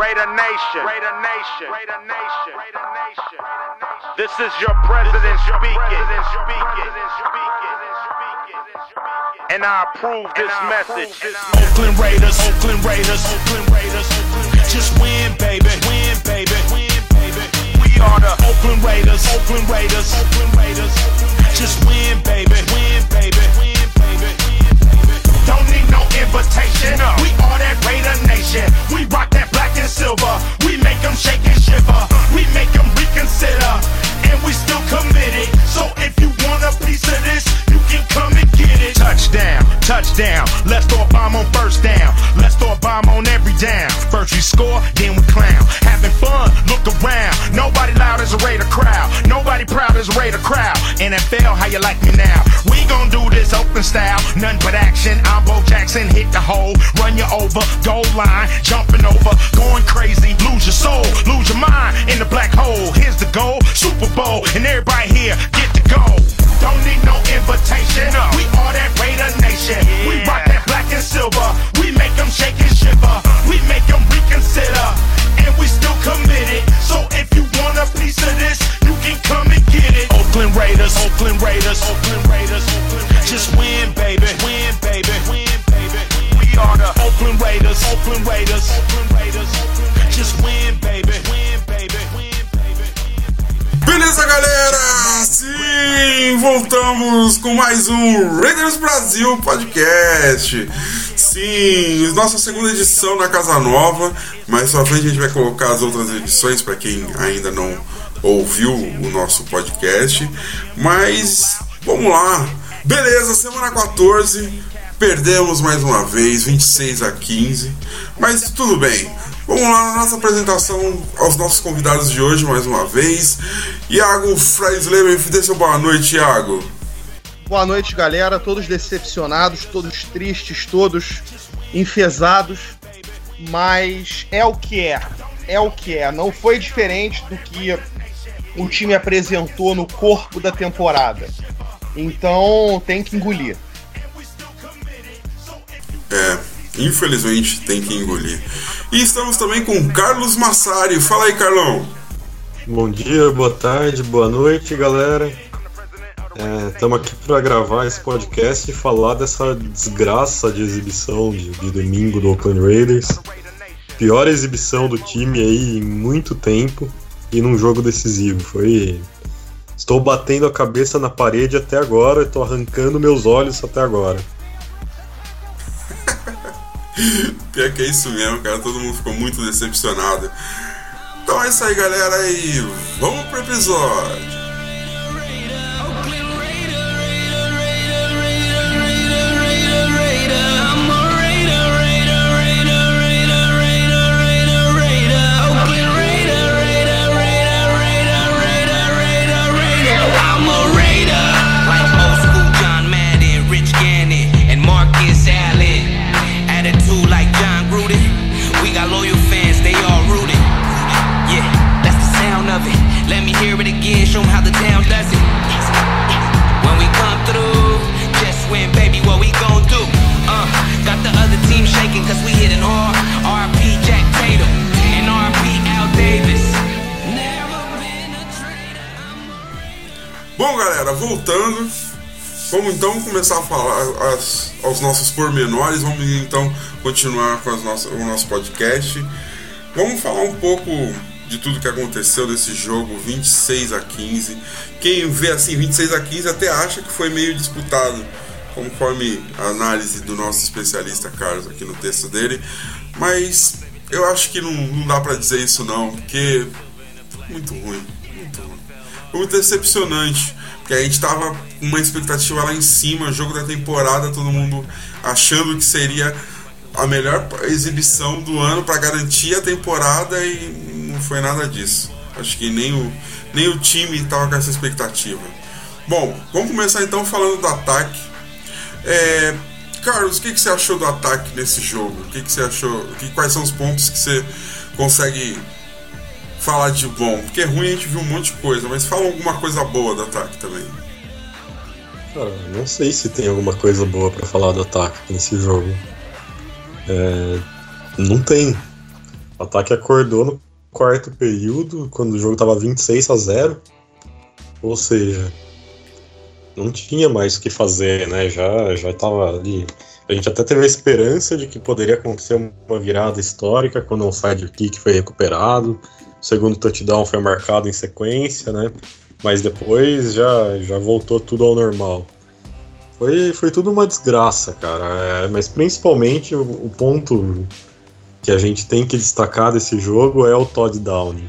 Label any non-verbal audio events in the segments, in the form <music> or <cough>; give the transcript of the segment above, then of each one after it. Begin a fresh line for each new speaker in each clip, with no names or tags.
Raider Nation. Raider Nation. Raider Nation. Raider Nation. This is your president speaking. And I approve this message.
Oakland Raiders, Oakland Raiders, Oakland Raiders. Just win, baby, win, baby, win, baby. We are the Oakland Raiders, Oakland Raiders, Oakland Raiders. Just win, baby, win, baby, win, baby. Don't no invitation. We are that Raider Nation. We rock that black and silver. We make them shake and shiver. We make them reconsider. And we still committed. So if you want a piece of this, you can come and get it. Touchdown, touchdown. Let's throw a bomb on first down. Let's throw a bomb on every down. First we score, then we clown. Having fun, look around. Nobody loud as a Raider crowd. Nobody proud as a Raider crowd. NFL, how you like me now? We gon' do this open style. Nothing but action. I'm Bo Jackson, hit the hole, run you over, goal line, jumping over, going crazy, lose your soul, lose your mind in the black hole. Here's the goal, Super Bowl, and everybody here get to go. Don't need no invitation. We are that Raider Nation. We rock that black and silver. We make them shake and shiver. We make them reconsider. And we still committed. So if you want a piece of this, you can come and get it. Oakland Raiders, Oakland Raiders, Oakland Raiders. Just win, baby. Win, baby. Win, baby. We are the Oakland Raiders, Oakland Raiders, Oakland Raiders. Just win, baby. Win, baby.
Beleza, galera? Sim, voltamos com mais um Raiders Brasil Podcast. Sim, nossa segunda edição na Casa Nova. Mais pra frente a gente vai colocar as outras edições para quem ainda não ouviu o nosso podcast. Mas vamos lá. Beleza, semana 14. Perdemos mais uma vez, 26 a 15. Mas tudo bem. Vamos lá na nossa apresentação aos nossos convidados de hoje mais uma vez. Iago Freisleber, dê seu boa noite, Iago.
Boa noite, galera. Todos decepcionados, todos tristes, todos enfesados. Mas é o que é. É o que é. Não foi diferente do que o time apresentou no corpo da temporada. Então tem que engolir.
É, infelizmente tem que engolir. E estamos também com Carlos Massari. Fala aí, Carlão.
Bom dia, boa tarde, boa noite, galera. Estamos aqui para gravar esse podcast e falar dessa desgraça de exibição de, de domingo do Oakland Raiders. Pior exibição do time aí em muito tempo e num jogo decisivo. Foi. Estou batendo a cabeça na parede até agora, estou arrancando meus olhos até agora.
Pior que é isso mesmo, cara. Todo mundo ficou muito decepcionado. Então é isso aí, galera. E vamos pro episódio. Galera, voltando. Vamos então começar a falar as, aos nossos pormenores. Vamos então continuar com as nossas, o nosso podcast. Vamos falar um pouco de tudo que aconteceu nesse jogo, 26 a 15. Quem vê assim 26 a 15 até acha que foi meio disputado, conforme a análise do nosso especialista Carlos aqui no texto dele. Mas eu acho que não, não dá pra dizer isso não, porque muito ruim, muito ruim. Muito decepcionante, porque a gente tava com uma expectativa lá em cima, jogo da temporada, todo mundo achando que seria a melhor exibição do ano para garantir a temporada e não foi nada disso. Acho que nem o, nem o time estava com essa expectativa. Bom, vamos começar então falando do ataque. É, Carlos, o que, que você achou do ataque nesse jogo? O que, que você achou? Que, quais são os pontos que você consegue falar de bom? Porque é ruim a gente viu um monte de coisa, mas fala alguma coisa boa do ataque também.
Cara, não sei se tem alguma coisa boa pra falar do ataque nesse jogo. É, não tem. O ataque acordou no quarto período, quando o jogo tava 26 a 0. Ou seja, não tinha mais o que fazer, né? Já, já tava ali. A gente até teve a esperança de que poderia acontecer uma virada histórica quando um sidekick foi recuperado. O segundo touchdown foi marcado em sequência, né? Mas depois já, já voltou tudo ao normal. Foi, foi tudo uma desgraça, cara. É, mas principalmente o, o ponto que a gente tem que destacar desse jogo é o Todd Downing.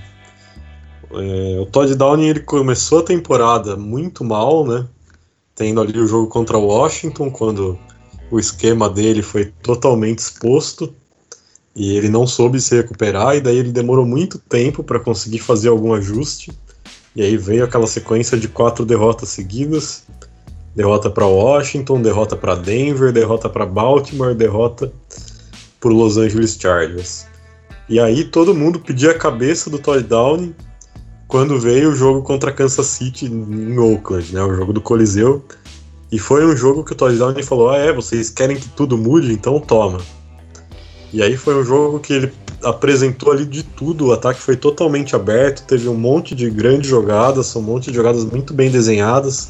É, o Todd Downing ele começou a temporada muito mal, né? Tendo ali o jogo contra o Washington, quando o esquema dele foi totalmente exposto e ele não soube se recuperar, e daí ele demorou muito tempo para conseguir fazer algum ajuste. E aí veio aquela sequência de quatro derrotas seguidas: derrota para Washington, derrota para Denver, derrota para Baltimore, derrota por Los Angeles Chargers. E aí todo mundo pedia a cabeça do Todd Downing quando veio o jogo contra Kansas City em Oakland, né, o jogo do Coliseu. E foi um jogo que o Todd Downing falou: "Ah, é, vocês querem que tudo mude, então toma". E aí foi um jogo que ele apresentou ali de tudo, o ataque foi totalmente aberto, teve um monte de grandes jogadas, um monte de jogadas muito bem desenhadas.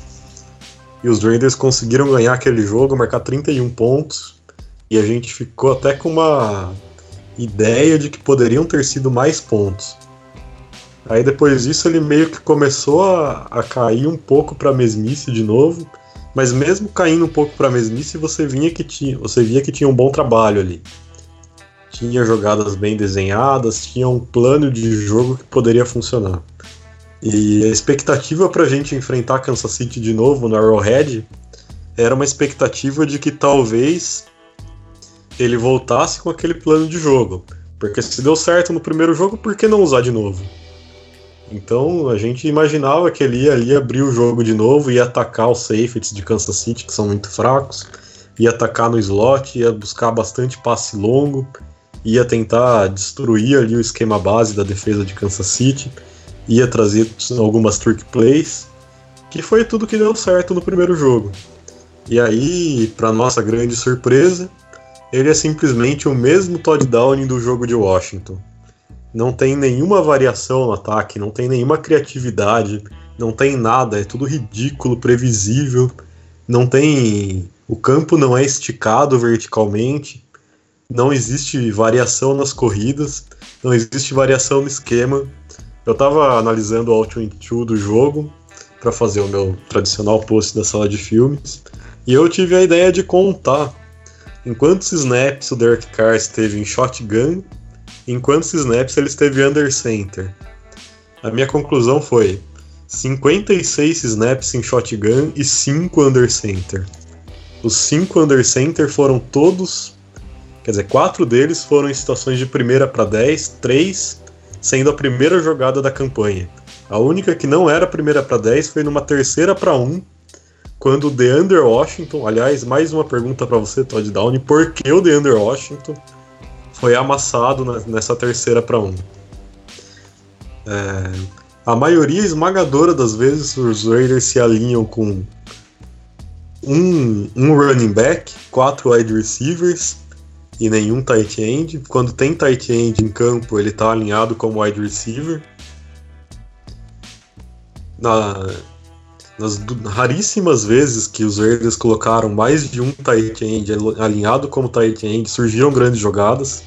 E os Raiders conseguiram ganhar aquele jogo, marcar 31 pontos. E a gente ficou até com uma ideia de que poderiam ter sido mais pontos. Aí depois disso ele meio que começou a, a cair um pouco para mesmice de novo, mas mesmo caindo um pouco para mesmice, você vinha que tinha, você via que tinha um bom trabalho ali. Tinha jogadas bem desenhadas, tinha um plano de jogo que poderia funcionar. E a expectativa para a gente enfrentar Kansas City de novo no Arrowhead era uma expectativa de que talvez ele voltasse com aquele plano de jogo. Porque se deu certo no primeiro jogo, por que não usar de novo? Então a gente imaginava que ele ia ali abrir o jogo de novo, ia atacar os safeties de Kansas City, que são muito fracos, ia atacar no slot, ia buscar bastante passe longo, ia tentar destruir ali o esquema base da defesa de Kansas City, ia trazer algumas trick plays, que foi tudo que deu certo no primeiro jogo. E aí, para nossa grande surpresa, ele é simplesmente o mesmo Todd Downing do jogo de Washington. Não tem nenhuma variação no ataque, não tem nenhuma criatividade, não tem nada, é tudo ridículo, previsível. Não tem. O campo não é esticado verticalmente, não existe variação nas corridas, não existe variação no esquema. Eu estava analisando o Out 22 do jogo para fazer o meu tradicional post da sala de filmes e eu tive a ideia de contar em quantos snaps o Derek Carr esteve em shotgun, em quantos snaps ele esteve under center. A minha conclusão foi 56 snaps em shotgun e 5 under center. Os 5 under center foram todos, quer dizer, 4 deles foram em situações de primeira para 10, 3 sendo a primeira jogada da campanha. A única que não era primeira para 10 foi numa terceira para 1 quando o DeAndre Washington, aliás, mais uma pergunta para você, Todd Downey, por que o DeAndre Washington foi amassado nessa terceira para um? É, a maioria esmagadora das vezes os Raiders se alinham com um, um running back, quatro wide receivers e nenhum tight end. Quando tem tight end em campo, ele está alinhado como wide receiver. Na, nas raríssimas vezes que os Raiders colocaram mais de um tight end alinhado como tight end, surgiram grandes jogadas.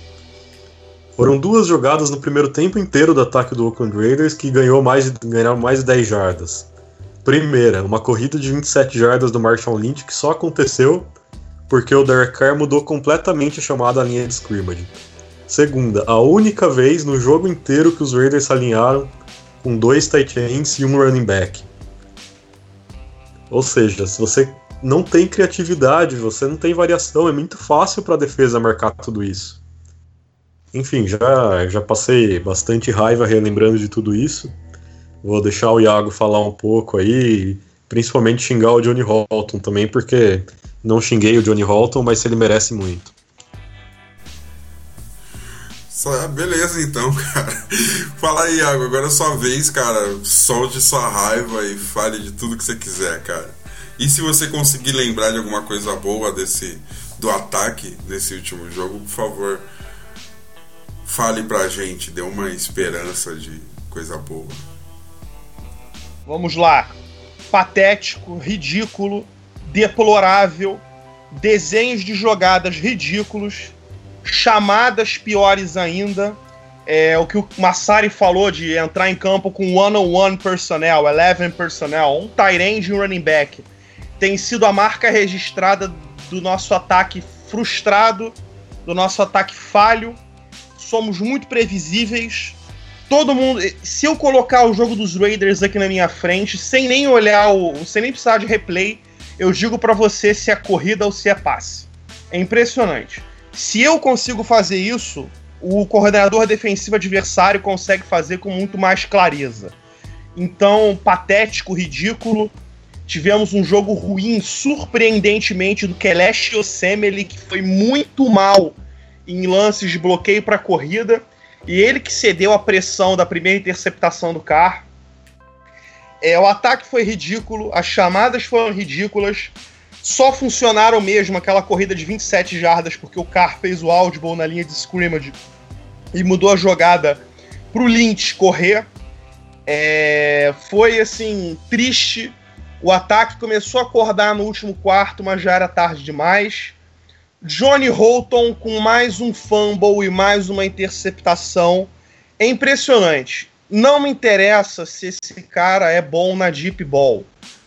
Foram duas jogadas no primeiro tempo inteiro do ataque do Oakland Raiders que ganhou mais ganharam mais de 10 jardas. Primeira, uma corrida de 27 jardas do Marshall Lynch que só aconteceu porque o Derek Carr mudou completamente a chamada linha de scrimmage. Segunda, a única vez no jogo inteiro que os Raiders alinharam com dois tight ends e um running back. Ou seja, se você não tem criatividade, você não tem variação, é muito fácil para a defesa marcar tudo isso. Enfim, já, já passei bastante raiva relembrando de tudo isso. Vou deixar o Iago falar um pouco aí, principalmente xingar o Johnny Holton também, porque não xinguei o Johnny Holton, mas ele merece muito.
Só, beleza então, <laughs> cara. Fala aí, Iago, agora é sua vez, cara. Solte sua raiva e fale de tudo que você quiser, cara. E se você conseguir lembrar de alguma coisa boa desse do ataque desse último jogo, por favor, Fale pra gente, dê uma esperança de coisa boa.
Vamos lá. Patético, ridículo, deplorável, desenhos de jogadas ridículos, chamadas piores ainda. É, o que o Massari falou de entrar em campo com one-on-one personnel, 11 personnel, um tight e um running back. Tem sido a marca registrada do nosso ataque frustrado, do nosso ataque falho. Somos muito previsíveis. Todo mundo. Se eu colocar o jogo dos Raiders aqui na minha frente, sem nem olhar o. sem nem precisar de replay, eu digo para você se é corrida ou se é passe. É impressionante. Se eu consigo fazer isso, o coordenador defensivo adversário consegue fazer com muito mais clareza. Então, patético, ridículo. Tivemos um jogo ruim, surpreendentemente, do Kelesh Osemele, que foi muito mal em lances de bloqueio para corrida. E ele que cedeu a pressão da primeira interceptação do Carr. É, o ataque foi ridículo, as chamadas foram ridículas. Só funcionaram mesmo aquela corrida de 27 jardas porque o Carr fez o audible na linha de scrimmage e mudou a jogada pro Lynch correr. É, foi assim, triste. O ataque começou a acordar no último quarto, mas já era tarde demais. Johnny Holton com mais um fumble e mais uma interceptação. É impressionante. Não me interessa se esse cara é bom na deep ball.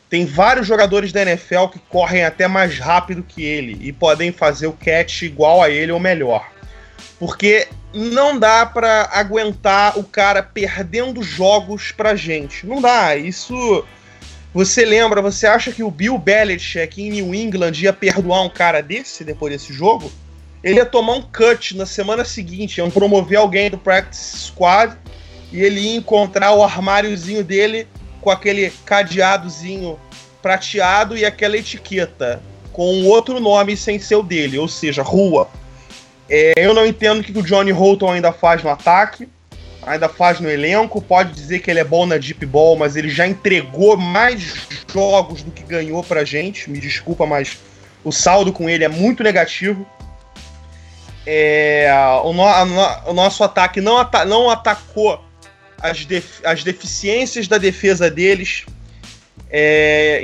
Tem vários jogadores da NFL que correm até mais rápido que ele e podem fazer o catch igual a ele ou melhor. Porque não dá para aguentar o cara perdendo jogos pra gente. Não dá. Isso. Você lembra, você acha que o Bill Belichick em New England ia perdoar um cara desse depois desse jogo? Ele ia tomar um cut na semana seguinte, iam promover alguém do practice squad e ele ia encontrar o armáriozinho dele com aquele cadeadozinho prateado e aquela etiqueta com outro nome sem ser o dele, ou seja, rua. É, eu não entendo o que o Johnny Holton ainda faz no ataque, ainda faz no elenco. Pode dizer que ele é bom na deep ball, mas ele já entregou mais jogos do que ganhou pra gente. Me desculpa, mas o saldo com ele é muito negativo. É, o, no, a, o, nosso ataque não, ata não atacou as, def as deficiências da defesa deles. É,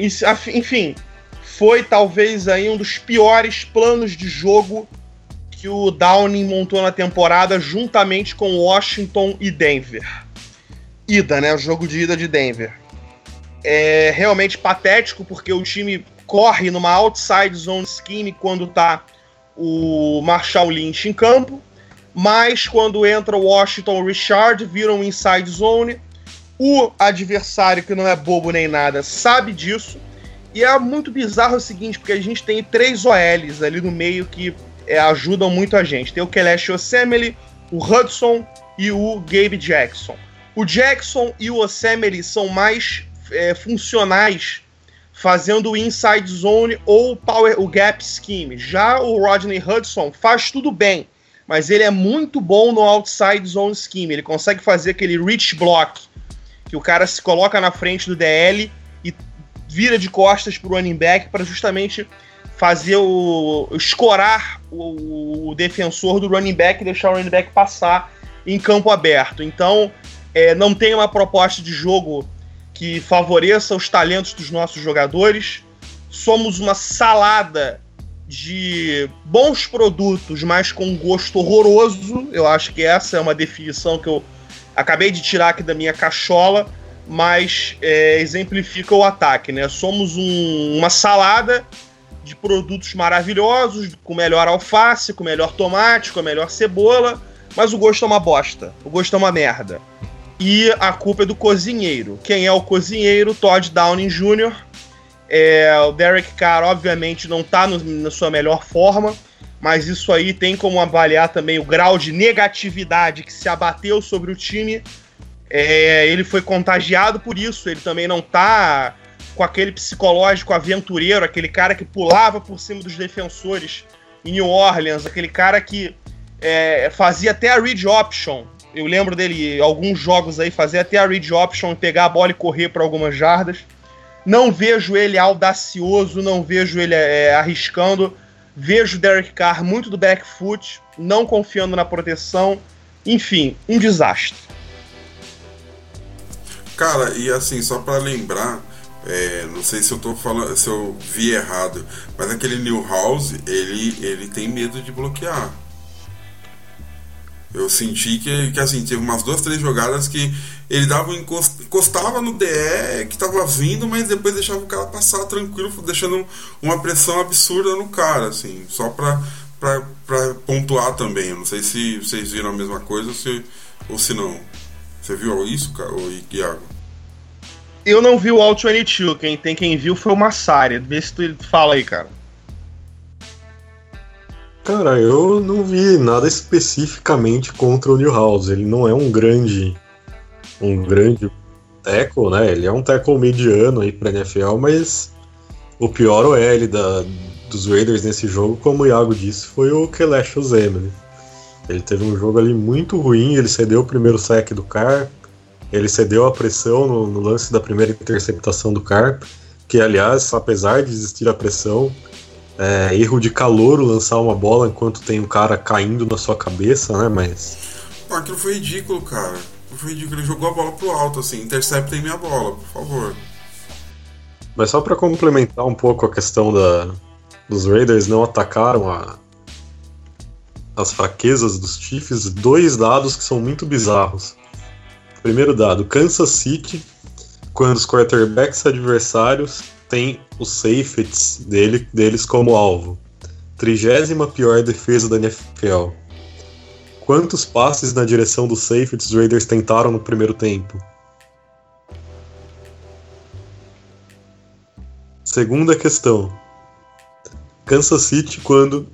enfim, foi talvez aí um dos piores planos de jogo que o Downing montou na temporada juntamente com Washington e Denver. Ida, né? O jogo de ida de Denver. É realmente patético porque o time corre numa outside zone scheme quando tá o Marshall Lynch em campo, mas quando entra o Washington Richard, viram um inside zone. O adversário, que não é bobo nem nada, sabe disso. E é muito bizarro o seguinte, porque a gente tem três OLs ali no meio que é, ajudam muito a gente. Tem o Kelesh Osemele, o Hudson e o Gabe Jackson. O Jackson e o Osemele são mais é, funcionais fazendo o inside zone ou power, o gap scheme. Já o Rodney Hudson faz tudo bem, mas ele é muito bom no outside zone scheme. Ele consegue fazer aquele reach block, que o cara se coloca na frente do DL e vira de costas para o running back para justamente fazer o. escorar o, o, defensor do running back e deixar o running back passar em campo aberto. Então, é, não tem uma proposta de jogo que favoreça os talentos dos nossos jogadores. Somos uma salada de bons produtos, mas com gosto horroroso. Eu acho que essa é uma definição que eu acabei de tirar aqui da minha cachola, mas é, exemplifica o ataque, né? Somos um, uma salada de produtos maravilhosos, com melhor alface, com melhor tomate, com melhor cebola, mas o gosto é uma bosta. O gosto é uma merda. E a culpa é do cozinheiro. Quem é o cozinheiro? Todd Downing Jr. É, o Derek Carr, obviamente, não está na sua melhor forma, mas isso aí tem como avaliar também o grau de negatividade que se abateu sobre o time. É, ele foi contagiado por isso, ele também não está com aquele psicológico aventureiro, aquele cara que pulava por cima dos defensores em New Orleans, aquele cara que é, fazia até a read option. Eu lembro dele alguns jogos aí fazer até a read option, pegar a bola e correr para algumas jardas. Não vejo ele audacioso, não vejo ele é, arriscando. Vejo Derek Carr muito do back foot, não confiando na proteção. Enfim, um desastre.
Cara, e assim, só pra lembrar, é, não sei se eu tô falando, se eu vi errado, mas aquele Newhouse, ele, ele tem medo de bloquear. Eu senti que, que assim, teve umas duas, três jogadas que ele dava um encost, encostava no DE que tava vindo, mas depois deixava o cara passar tranquilo, deixando uma pressão absurda no cara, assim, só pra, pra pontuar também. Eu não sei se vocês viram a mesma coisa ou se, ou se não. Você viu isso, cara, ou Iago?
Eu não vi o All 22, quem tem quem viu foi o Massari. Vê se tu fala aí, cara.
Cara, eu não vi nada especificamente contra o Newhouse. Ele não é um grande. um grande tackle, né? Ele é um tackle mediano aí pra NFL, mas o pior OL da, dos Raiders nesse jogo, como o Iago disse, foi o Kelesh Ozemene. Ele teve um jogo ali muito ruim, ele cedeu o primeiro sec do Carr, ele cedeu a pressão no, no lance da primeira interceptação do Carr, que aliás, apesar de existir a pressão, é, erro de calor lançar uma bola enquanto tem um cara caindo na sua cabeça, né? Mas.
Pô, aquilo foi ridículo, cara. Foi ridículo. Ele jogou a bola pro alto, assim. Interceptem minha bola, por favor.
Mas só para complementar um pouco a questão da, dos Raiders não atacaram a, as fraquezas dos Chiefs, dois dados que são muito bizarros. Primeiro dado, Kansas City, quando os quarterbacks adversários têm os safeties dele, deles como alvo. Trigésima pior defesa da NFL. Quantos passes na direção dos safeties os Raiders tentaram no primeiro tempo? Segunda questão. Kansas City, quando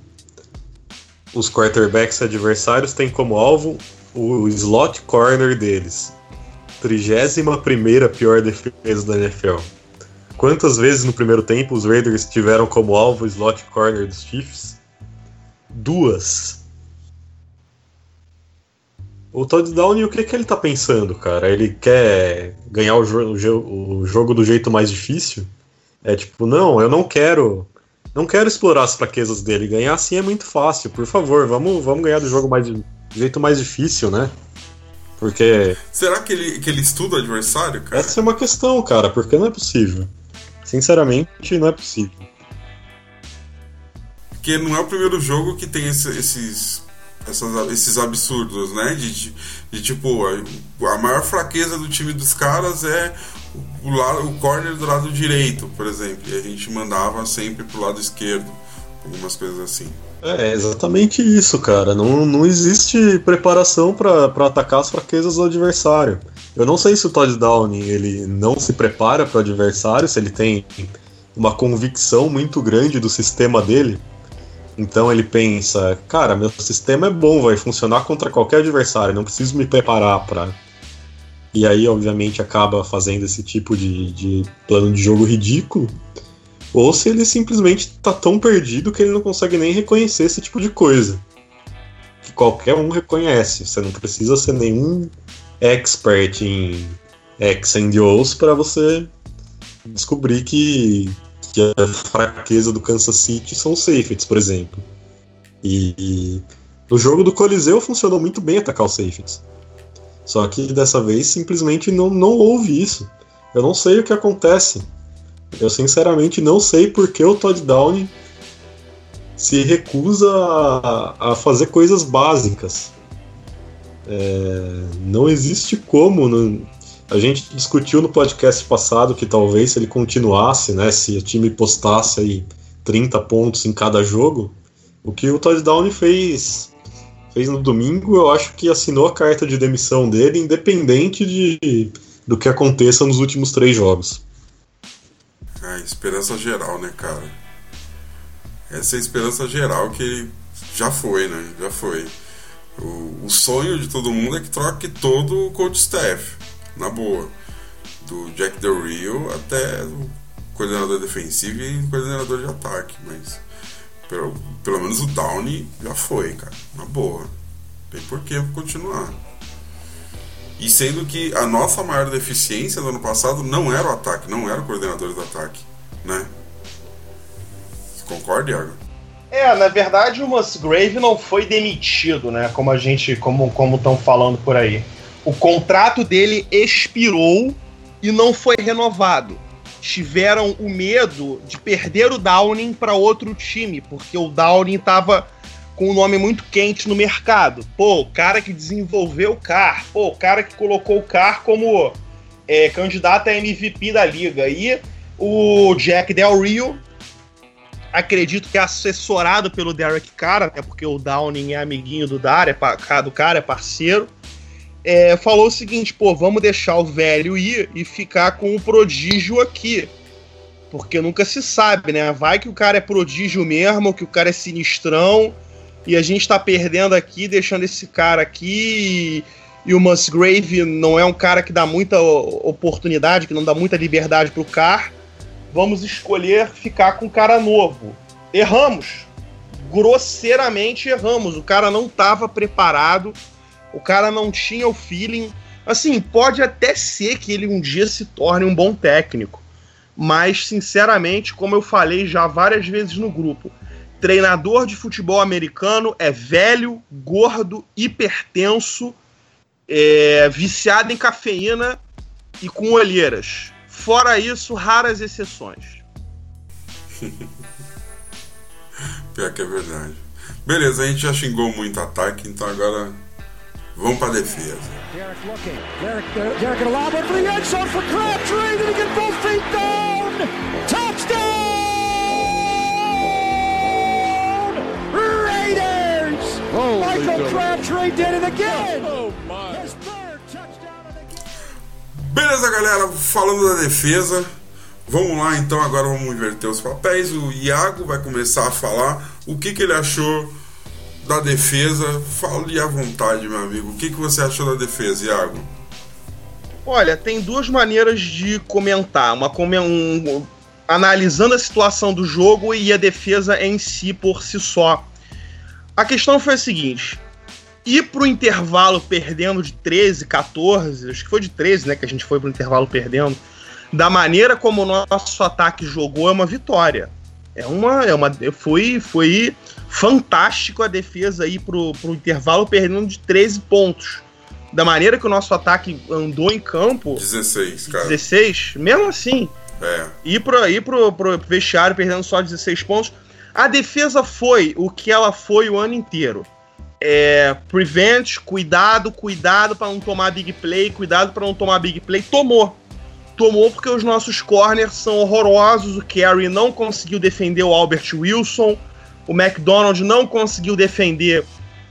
os quarterbacks adversários têm como alvo o slot corner deles. 31 pior defesa da NFL. Quantas vezes no primeiro tempo os Raiders tiveram como alvo o slot corner dos Chiefs? Duas. O Todd Downey, o que, que ele tá pensando, cara? Ele quer ganhar o, jo o jogo do jeito mais difícil? É tipo, não, eu não quero. Não quero explorar as fraquezas dele. Ganhar assim é muito fácil. Por favor, vamos, vamos ganhar do jogo mais, do jeito mais difícil, né? Porque.
Será que ele, que ele estuda o adversário, cara?
Essa é uma questão, cara, porque não é possível. Sinceramente, não é possível.
Porque não é o primeiro jogo que tem esse, esses, essas, esses absurdos, né? De, de, de, tipo, a, a maior fraqueza do time dos caras é o, lado, o corner do lado direito, por exemplo. E a gente mandava sempre pro lado esquerdo, algumas coisas assim.
É exatamente isso, cara. Não, não existe preparação para atacar as fraquezas do adversário. Eu não sei se o Todd Downing ele não se prepara para o adversário, se ele tem uma convicção muito grande do sistema dele. Então ele pensa, cara, meu sistema é bom, vai funcionar contra qualquer adversário, não preciso me preparar para. E aí, obviamente, acaba fazendo esse tipo de, de plano de jogo ridículo ou se ele simplesmente tá tão perdido que ele não consegue nem reconhecer esse tipo de coisa. Que qualquer um reconhece. Você não precisa ser nenhum expert em X and O's para você descobrir que, que a fraqueza do Kansas City são os safeties, por exemplo. E, e no jogo do Coliseu funcionou muito bem atacar os safeties. Só que dessa vez simplesmente não, não houve isso. Eu não sei o que acontece. Eu sinceramente não sei por que o Todd Downey se recusa a, a fazer coisas básicas. É, não existe como. Não, a gente discutiu no podcast passado que talvez se ele continuasse, né, se o time postasse aí 30 pontos em cada jogo, o que o Todd Downey fez fez no domingo, eu acho que assinou a carta de demissão dele, independente de, do que aconteça nos últimos três jogos.
É, esperança geral, né, cara? Essa é a esperança geral que já foi, né? Já foi. O, o sonho de todo mundo é que troque todo o coach staff, na boa. Do Jack Del Rio até o coordenador defensivo e coordenador de ataque, mas pelo, pelo menos o Downey já foi, cara, na boa. Tem por que continuar. E sendo que a nossa maior deficiência no ano passado não era o ataque, não era o coordenador do ataque, né? Você concorda, Iago?
É, na verdade o Musgrave não foi demitido, né? Como a gente, como como estão falando por aí. O contrato dele expirou e não foi renovado. Tiveram o medo de perder o Downing para outro time, porque o Downing estava com um nome muito quente no mercado. Pô, o cara que desenvolveu o CAR, pô, o cara que colocou o CAR como é, candidato a MVP da liga. E o Jack Del Rio, acredito que é assessorado pelo Derek Carr, até porque o Downing é amiguinho do, Dar, é, do cara, é parceiro é, falou o seguinte: pô, vamos deixar o velho ir e ficar com o prodígio aqui. Porque nunca se sabe, né? Vai que o cara é prodígio mesmo, que o cara é sinistrão, e a gente tá perdendo aqui, deixando esse cara aqui. E, e o Musgrave não é um cara que dá muita oportunidade, que não dá muita liberdade pro Car. Vamos escolher ficar com um cara novo. Erramos. Grosseiramente erramos. O cara não estava preparado o cara não tinha o feeling. Assim, pode até ser que ele um dia se torne um bom técnico. Mas, sinceramente, como eu falei já várias vezes no grupo, treinador de futebol americano é velho, gordo, hipertenso, é, viciado em cafeína e com olheiras. Fora isso, raras exceções. <laughs>
Pior que é verdade. Beleza, a gente já xingou muito ataque, então agora Vamos para a defesa. Derek looking. Derek, Derek gonna lob it for the end zone for Crabtree. Did he get both feet down? Raiders! Holy Michael Crabtree did it again. Oh my. His third touchdown of the game. Beleza, galera. Falando da defesa, Vamos lá, então agora vamos inverter os papéis. O Iago vai começar a falar o que, que ele achou da defesa, fale à vontade, meu amigo. O que, que você achou da defesa, Iago?
Olha, tem duas maneiras de comentar. Uma um, analisando a situação do jogo e a defesa em si por si só. A questão foi a seguinte: ir pro intervalo perdendo de 13, 14, acho que foi de 13, né? Que a gente foi pro intervalo perdendo. Da maneira como o nosso ataque jogou, é uma vitória. É uma. É uma foi, foi fantástico a defesa aí pro, pro intervalo, perdendo de 13 pontos. Da maneira que o nosso ataque andou em campo.
16, cara.
16, mesmo assim.
É.
Ir pro, ir pro, pro vestiário perdendo só 16 pontos. A defesa foi o que ela foi o ano inteiro. É, prevent, cuidado, cuidado para não tomar big play, cuidado para não tomar big play. Tomou. Tomou porque os nossos corners são horrorosos. O Kerry não conseguiu defender o Albert Wilson. O McDonald não conseguiu defender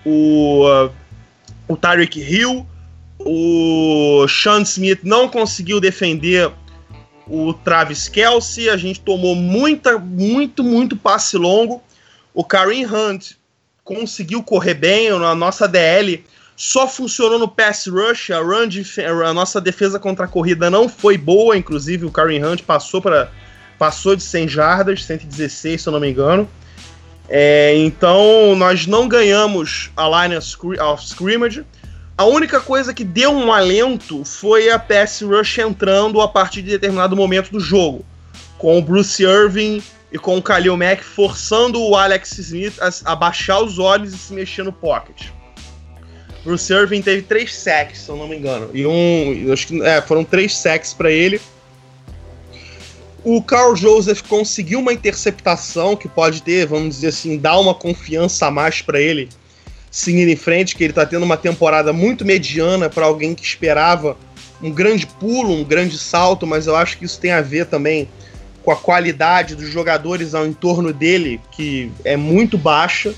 o, o Tyreek Hill. O Sean Smith não conseguiu defender o Travis Kelsey. A gente tomou muita, muito, muito passe longo. O Kareem Hunt conseguiu correr bem. A nossa DL só funcionou no pass rush. A, run a nossa defesa contra a corrida não foi boa. Inclusive, o Kareem Hunt passou, pra, passou de 100 jardas, 116, se eu não me engano. É, então nós não ganhamos a line of scrimmage. A única coisa que deu um alento foi a pass rush entrando a partir de determinado momento do jogo, com o Bruce Irving e com o Khalil Mack forçando o Alex Smith a, baixar os olhos e se mexer no pocket. Bruce Irving teve três sacks, se eu não me engano, e um, acho que é, foram três sacks para ele o Carl Joseph conseguiu uma interceptação que pode ter, vamos dizer assim, dar uma confiança a mais para ele seguir em frente, que ele está tendo uma temporada muito mediana para alguém que esperava um grande pulo, um grande salto, mas eu acho que isso tem a ver também com a qualidade dos jogadores ao entorno dele, que é muito baixa.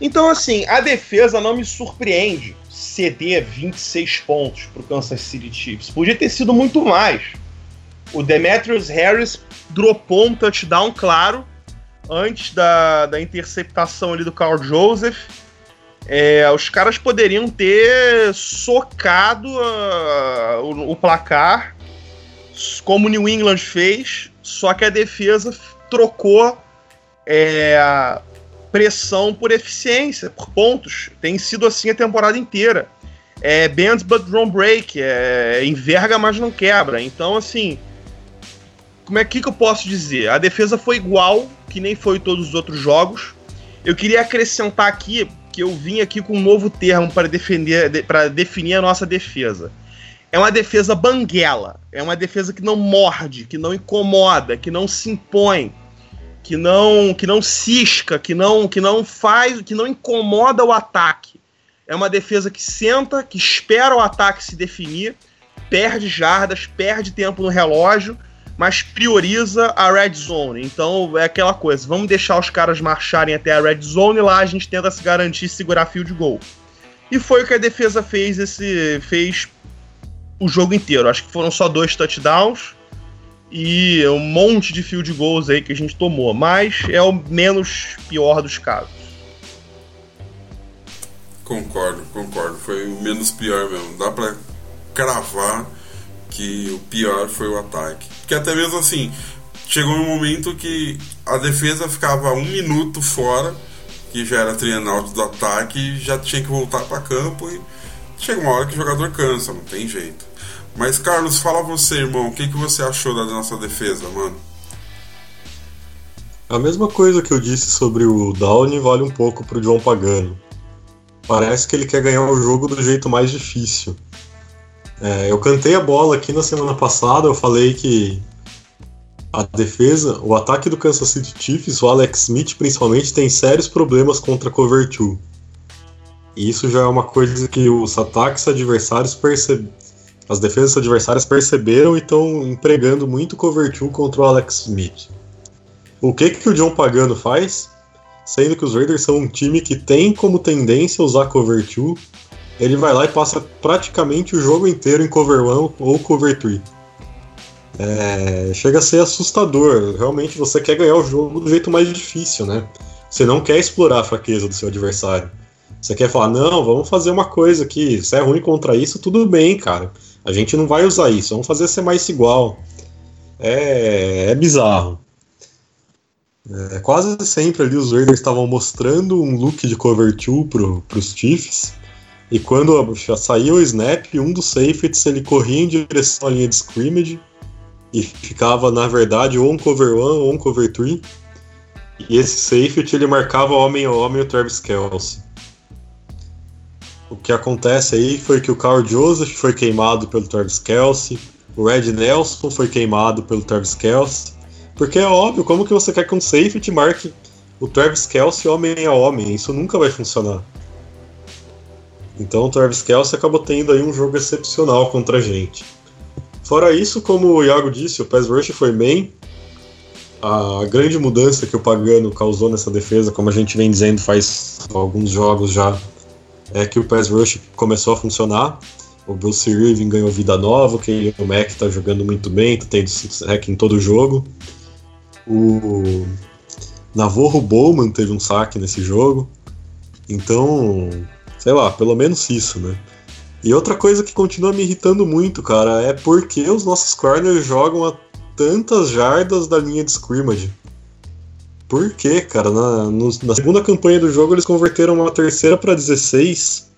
Então, assim, a defesa não me surpreende ceder 26 pontos para o Kansas City Chiefs. Podia ter sido muito mais. O Demetrius Harris dropou um touchdown claro antes da, da interceptação ali do Carl Joseph. É, os caras poderiam ter socado uh, o, o, placar, como o New England fez, só que a defesa trocou é, pressão por eficiência, por pontos. Tem sido assim a temporada inteira. É bend but don't break, é, enverga mas não quebra. Então, assim, como é que, que eu posso dizer? A defesa foi igual, que nem foi todos os outros jogos. Eu queria acrescentar aqui que eu vim aqui com um novo termo para defender, para definir a nossa defesa. É uma defesa banguela, é uma defesa que não morde, que não incomoda, que não se impõe, que não que não cisca, que não que não faz, que não incomoda o ataque. É uma defesa que senta, que espera o ataque se definir, perde jardas, perde tempo no relógio mas prioriza a red zone. Então é aquela coisa, vamos deixar os caras marcharem até a red zone e lá a gente tenta se garantir segurar field goal. E foi o que a defesa fez esse fez o jogo inteiro. Acho que foram só dois touchdowns e um monte de field goals aí que a gente tomou, mas é o menos pior dos casos.
Concordo, concordo. Foi o menos pior mesmo. Dá para cravar que o pior foi o ataque. Porque até mesmo assim, chegou um momento que a defesa ficava um minuto fora, que já era treinamento do ataque, já tinha que voltar para campo e chega uma hora que o jogador cansa, não tem jeito. Mas Carlos, fala você, irmão, o que, que você achou da nossa defesa, mano?
A mesma coisa que eu disse sobre o Downey vale um pouco pro John Pagano. Parece que ele quer ganhar o jogo do jeito mais difícil. É, eu cantei a bola aqui na semana passada, eu falei que a defesa, o ataque do Kansas City Chiefs, o Alex Smith principalmente, tem sérios problemas contra cover 2. E isso já é uma coisa que os ataques adversários percebem. As defesas adversárias perceberam e estão empregando muito cover 2 contra o Alex Smith. O que, que o John Pagano faz? Sendo que os Raiders são um time que tem como tendência usar cover 2 ele vai lá e passa praticamente o jogo inteiro em cover 1 ou cover 3. É, chega a ser assustador. Realmente você quer ganhar o jogo do jeito mais difícil, né? Você não quer explorar a fraqueza do seu adversário. Você quer falar, não, vamos fazer uma coisa aqui. Se é ruim contra isso, tudo bem, cara. A gente não vai usar isso, vamos fazer ser mais igual. É, é bizarro. É, quase sempre ali os Raiders estavam mostrando um look de cover 2 para os Chiefs e quando já saiu o snap, um dos safeties ele corria em direção à linha de scrimmage e ficava, na verdade, ou um cover 1 ou um cover 3. E esse safety ele marcava homem a homem o Travis Kelce. O que acontece aí foi que o Carl Joseph foi queimado pelo Travis Kelce, o Red Nelson foi queimado pelo Travis Kelce, porque é óbvio, como que você quer que um safety marque o Travis Kelce homem a homem? Isso nunca vai funcionar. Então o Travis Kelce acabou tendo aí um jogo excepcional contra a gente. Fora isso, como o Iago disse, o pass rush foi bem. A grande mudança que o Pagano causou nessa defesa, como a gente vem dizendo faz alguns jogos já, é que o pass rush começou a funcionar. O Bruce Irving ganhou vida nova, o Mac está jogando muito bem, tá tendo hack em todo o jogo. O Navarro Bowman teve um saque nesse jogo. Então, Sei lá, pelo menos isso, né? E outra coisa que continua me irritando muito, cara, é porque os nossos corners jogam a tantas jardas da linha de scrimmage. Por quê, cara? Na, no, na segunda campanha do jogo eles converteram uma terceira para 16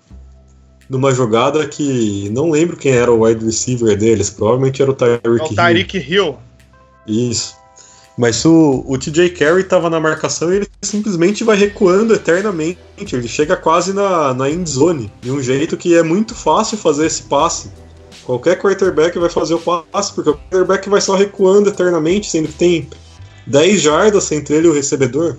numa jogada que não lembro quem era o wide receiver deles, provavelmente era o Tyreek Hill. É o
Tyreek Hill.
Isso. Mas o, o TJ Carey estava na marcação e ele simplesmente vai recuando eternamente. Ele chega quase na, na end zone, de um jeito que é muito fácil fazer esse passe. Qualquer quarterback vai fazer o passe, porque o quarterback vai só recuando eternamente, sendo que tem 10 jardas entre ele e o recebedor.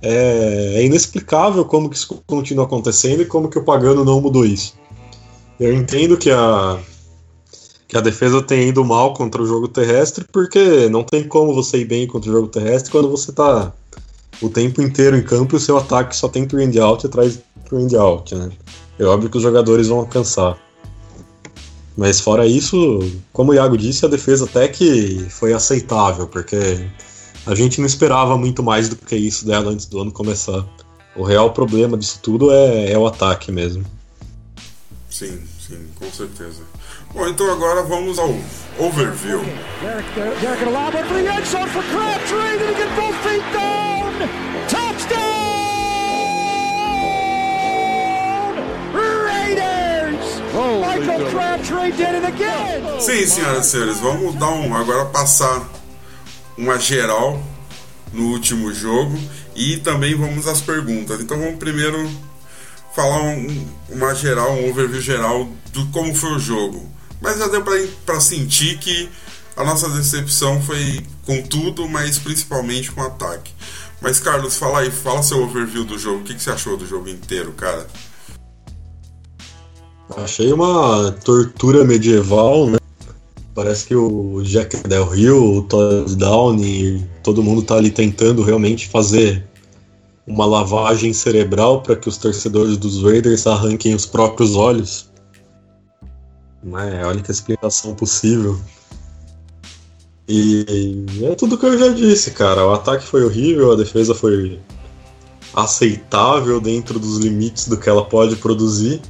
É, é inexplicável como que isso continua acontecendo e como que o Pagano não mudou isso. Eu entendo que a, que a defesa tem ido mal contra o jogo terrestre, porque não tem como você ir bem contra o jogo terrestre quando você tá o tempo inteiro em campo e o seu ataque só tem three and out atrás three and out, né? É óbvio que os jogadores vão alcançar. Mas fora isso, como o Iago disse, a defesa até que foi aceitável, porque a gente não esperava muito mais do que isso dela antes do ano começar. O real problema disso tudo é, é o ataque mesmo.
Sim, sim, com certeza. Bom, então agora vamos ao overview. For. Did both feet down? Touchdown! Raiders! Sim, senhoras e senhores, vamos dar um agora passar uma geral no último jogo e também vamos às perguntas. Então vamos primeiro falar um, uma geral, um overview geral do como foi o jogo. Mas já deu para sentir que a nossa decepção foi com tudo, mas principalmente com o ataque. Mas Carlos, fala aí, fala seu overview do jogo. O que, que você achou do jogo inteiro, cara?
Achei uma tortura medieval, né? Parece que o Jack Del Rio, o Todd Downey, todo mundo tá ali tentando realmente fazer uma lavagem cerebral para que os torcedores dos Raiders arranquem os próprios olhos. É a única explicação possível. E é tudo que eu já disse, cara. O ataque foi horrível, a defesa foi aceitável dentro dos limites do que ela pode produzir.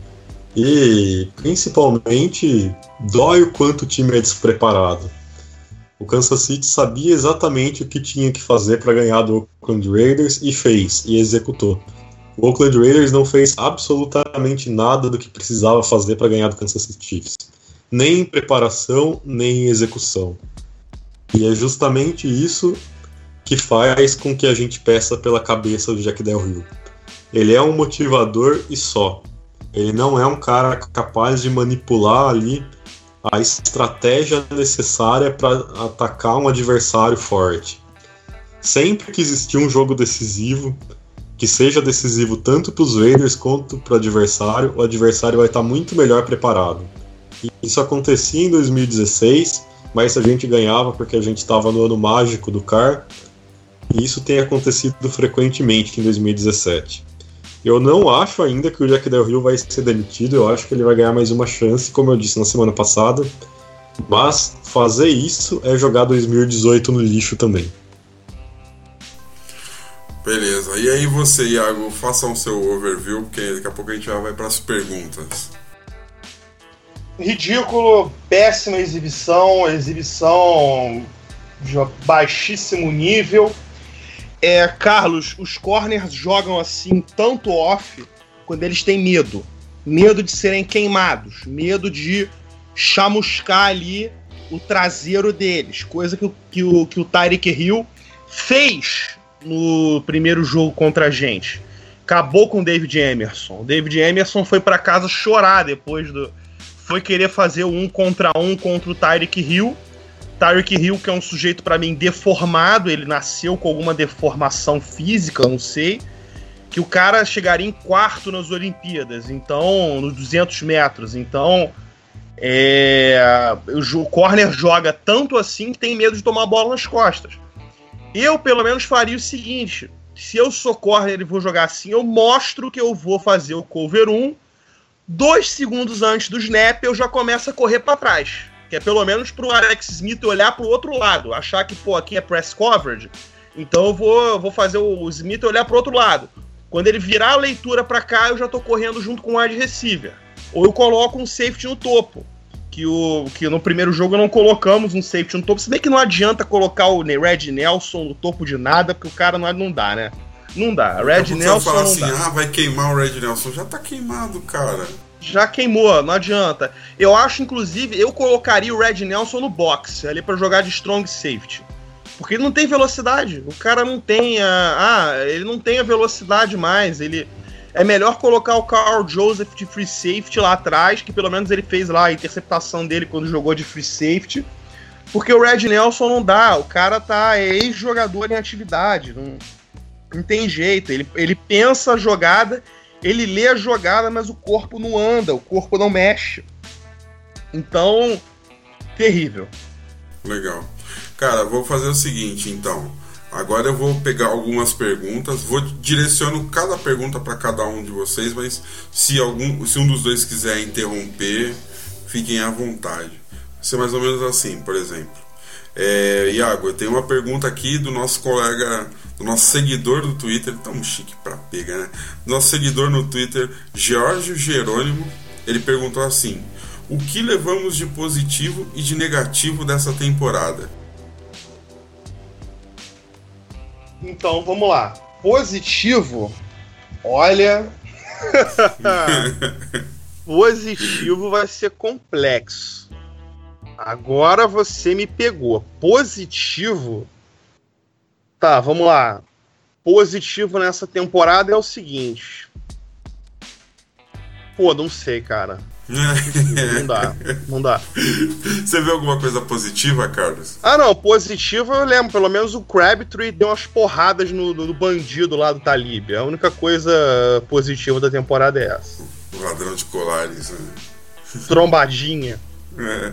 E principalmente dói o quanto o time é despreparado. O Kansas City sabia exatamente o que tinha que fazer para ganhar do Oakland Raiders e fez, e executou. O Oakland Raiders não fez absolutamente nada do que precisava fazer para ganhar do Kansas City Chiefs. Nem em preparação, nem em execução. E é justamente isso que faz com que a gente peça pela cabeça do Jack Del Rio. Ele é um motivador e só. Ele não é um cara capaz de manipular ali a estratégia necessária para atacar um adversário forte. Sempre que existir um jogo decisivo, que seja decisivo tanto para os Raiders quanto para o adversário, o adversário vai estar muito melhor preparado. Isso acontecia em 2016, mas a gente ganhava porque a gente estava no ano mágico do CAR, e isso tem acontecido frequentemente em 2017. Eu não acho ainda que o Jack Del Rio vai ser demitido, eu acho que ele vai ganhar mais uma chance, como eu disse na semana passada. Mas fazer isso é jogar 2018 no lixo também.
Beleza. E aí você, Iago, faça o seu overview, porque daqui a pouco a gente já vai para as perguntas.
Ridículo, péssima exibição, exibição de baixíssimo nível. É, Carlos, os corners jogam assim tanto off quando eles têm medo. Medo de serem queimados, medo de chamuscar ali o traseiro deles, coisa que, que, o, que o Tyreek Hill fez no primeiro jogo contra a gente. Acabou com o David Emerson. O David Emerson foi para casa chorar depois do. Foi querer fazer um contra um contra o Tyreek Hill Tyreek Hill, que é um sujeito para mim deformado, ele nasceu com alguma deformação física, não sei, que o cara chegaria em quarto nas Olimpíadas, então, nos 200 metros. Então, é, o corner joga tanto assim que tem medo de tomar a bola nas costas. Eu, pelo menos, faria o seguinte: se eu sou corner e vou jogar assim, eu mostro que eu vou fazer o cover 1. Dois segundos antes do snap, eu já começo a correr para trás que é pelo menos pro Alex Smith olhar pro outro lado, achar que, pô, aqui é press coverage, então eu vou, eu vou fazer o Smith olhar pro outro lado. Quando ele virar a leitura para cá, eu já tô correndo junto com o wide receiver. Ou eu coloco um safety no topo. Que, o, que no primeiro jogo não colocamos um safety no topo. Se bem que não adianta colocar o Red Nelson no topo de nada, porque o cara não, não dá, né? Não dá. Red Nelson.
Falar
não
assim,
dá.
ah, vai queimar o Red Nelson. Já tá queimado, cara
já queimou, não adianta. Eu acho, inclusive, eu colocaria o Red Nelson no box, ali para jogar de strong safety. Porque ele não tem velocidade. O cara não tem a. Ah, ele não tem a velocidade mais. Ele. É melhor colocar o Carl Joseph de free safety lá atrás, que pelo menos ele fez lá a interceptação dele quando jogou de free safety. Porque o Red Nelson não dá. O cara tá é ex-jogador em atividade. Não, não tem jeito. Ele, ele pensa a jogada ele lê a jogada, mas o corpo não anda, o corpo não mexe. Então, terrível.
Legal. Cara, vou fazer o seguinte, então. Agora eu vou pegar algumas perguntas, vou direciono cada pergunta para cada um de vocês, mas se algum, se um dos dois quiser interromper, fiquem à vontade. Vai ser mais ou menos assim, por exemplo. É, Iago, eu tenho uma pergunta aqui do nosso colega do nosso seguidor do Twitter, tão chique pra pegar, né? Nosso seguidor no Twitter, George Jerônimo, ele perguntou assim: O que levamos de positivo e de negativo dessa temporada?
Então, vamos lá. Positivo, olha. <laughs> <laughs> positivo vai ser complexo. Agora você me pegou. Positivo Tá, vamos lá. Positivo nessa temporada é o seguinte. Pô, não sei, cara. <laughs> Não dá, não dá.
Você vê alguma coisa positiva, Carlos?
Ah, não, positivo eu lembro. Pelo menos o Crabtree deu umas porradas no, no bandido lá do Talib. A única coisa positiva da temporada é essa.
O ladrão de colares, né?
Trombadinha.
É.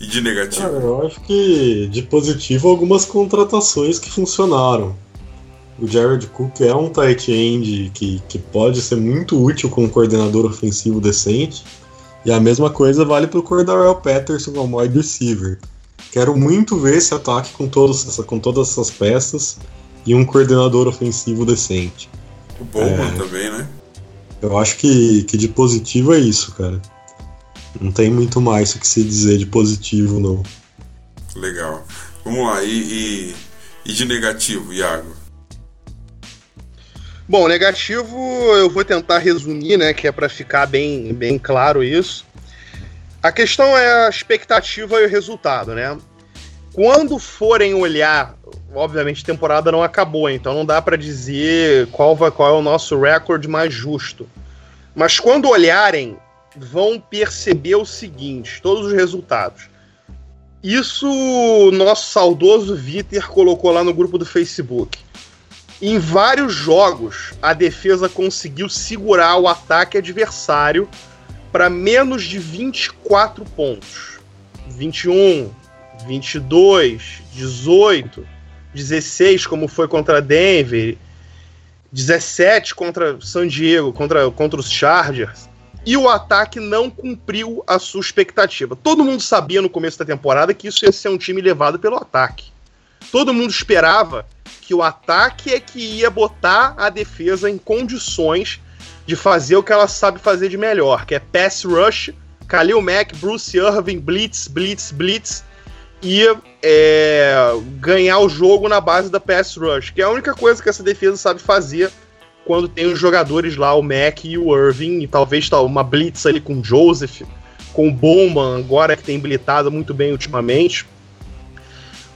E de negativo?
Cara, eu acho que de positivo algumas contratações que funcionaram. O Jared Cook é um tight end que, que pode ser muito útil como coordenador ofensivo decente. E a mesma coisa vale para o Cordarrelle Patterson como wide receiver. Quero muito ver esse ataque com, todos, com todas essas peças e um coordenador ofensivo decente.
O Bowman
É.
também, né?
Eu acho que, que de positivo é isso, cara. Não tem muito mais o que se dizer de positivo, não.
Legal. Vamos lá, e, e, e de negativo, Iago?
Bom, negativo eu vou tentar resumir, né, que é para ficar bem, bem claro isso. A questão é a expectativa e o resultado, né? Quando forem olhar, obviamente a temporada não acabou, então não dá para dizer qual, vai, qual é o nosso recorde mais justo. Mas quando olharem, vão perceber o seguinte, todos os resultados. Isso nosso saudoso Vitor colocou lá no grupo do Facebook. Em vários jogos, a defesa conseguiu segurar o ataque adversário para menos de 24 pontos. 21, 22, 18, 16, como foi contra Denver, 17 contra San Diego, contra, contra os Chargers. E o ataque não cumpriu a sua expectativa. Todo mundo sabia no começo da temporada que isso ia ser um time levado pelo ataque. Todo mundo esperava que o ataque é que ia botar a defesa em condições de fazer o que ela sabe fazer de melhor, que é pass rush, Khalil Mack, Bruce Irving, blitz, blitz, blitz e é, ganhar o jogo na base da pass rush, que é a única coisa que essa defesa sabe fazer quando tem os jogadores lá, o Mack e o Irving, e talvez tá, uma blitz ali com o Joseph, com o Bowman, agora que tem blitzado muito bem ultimamente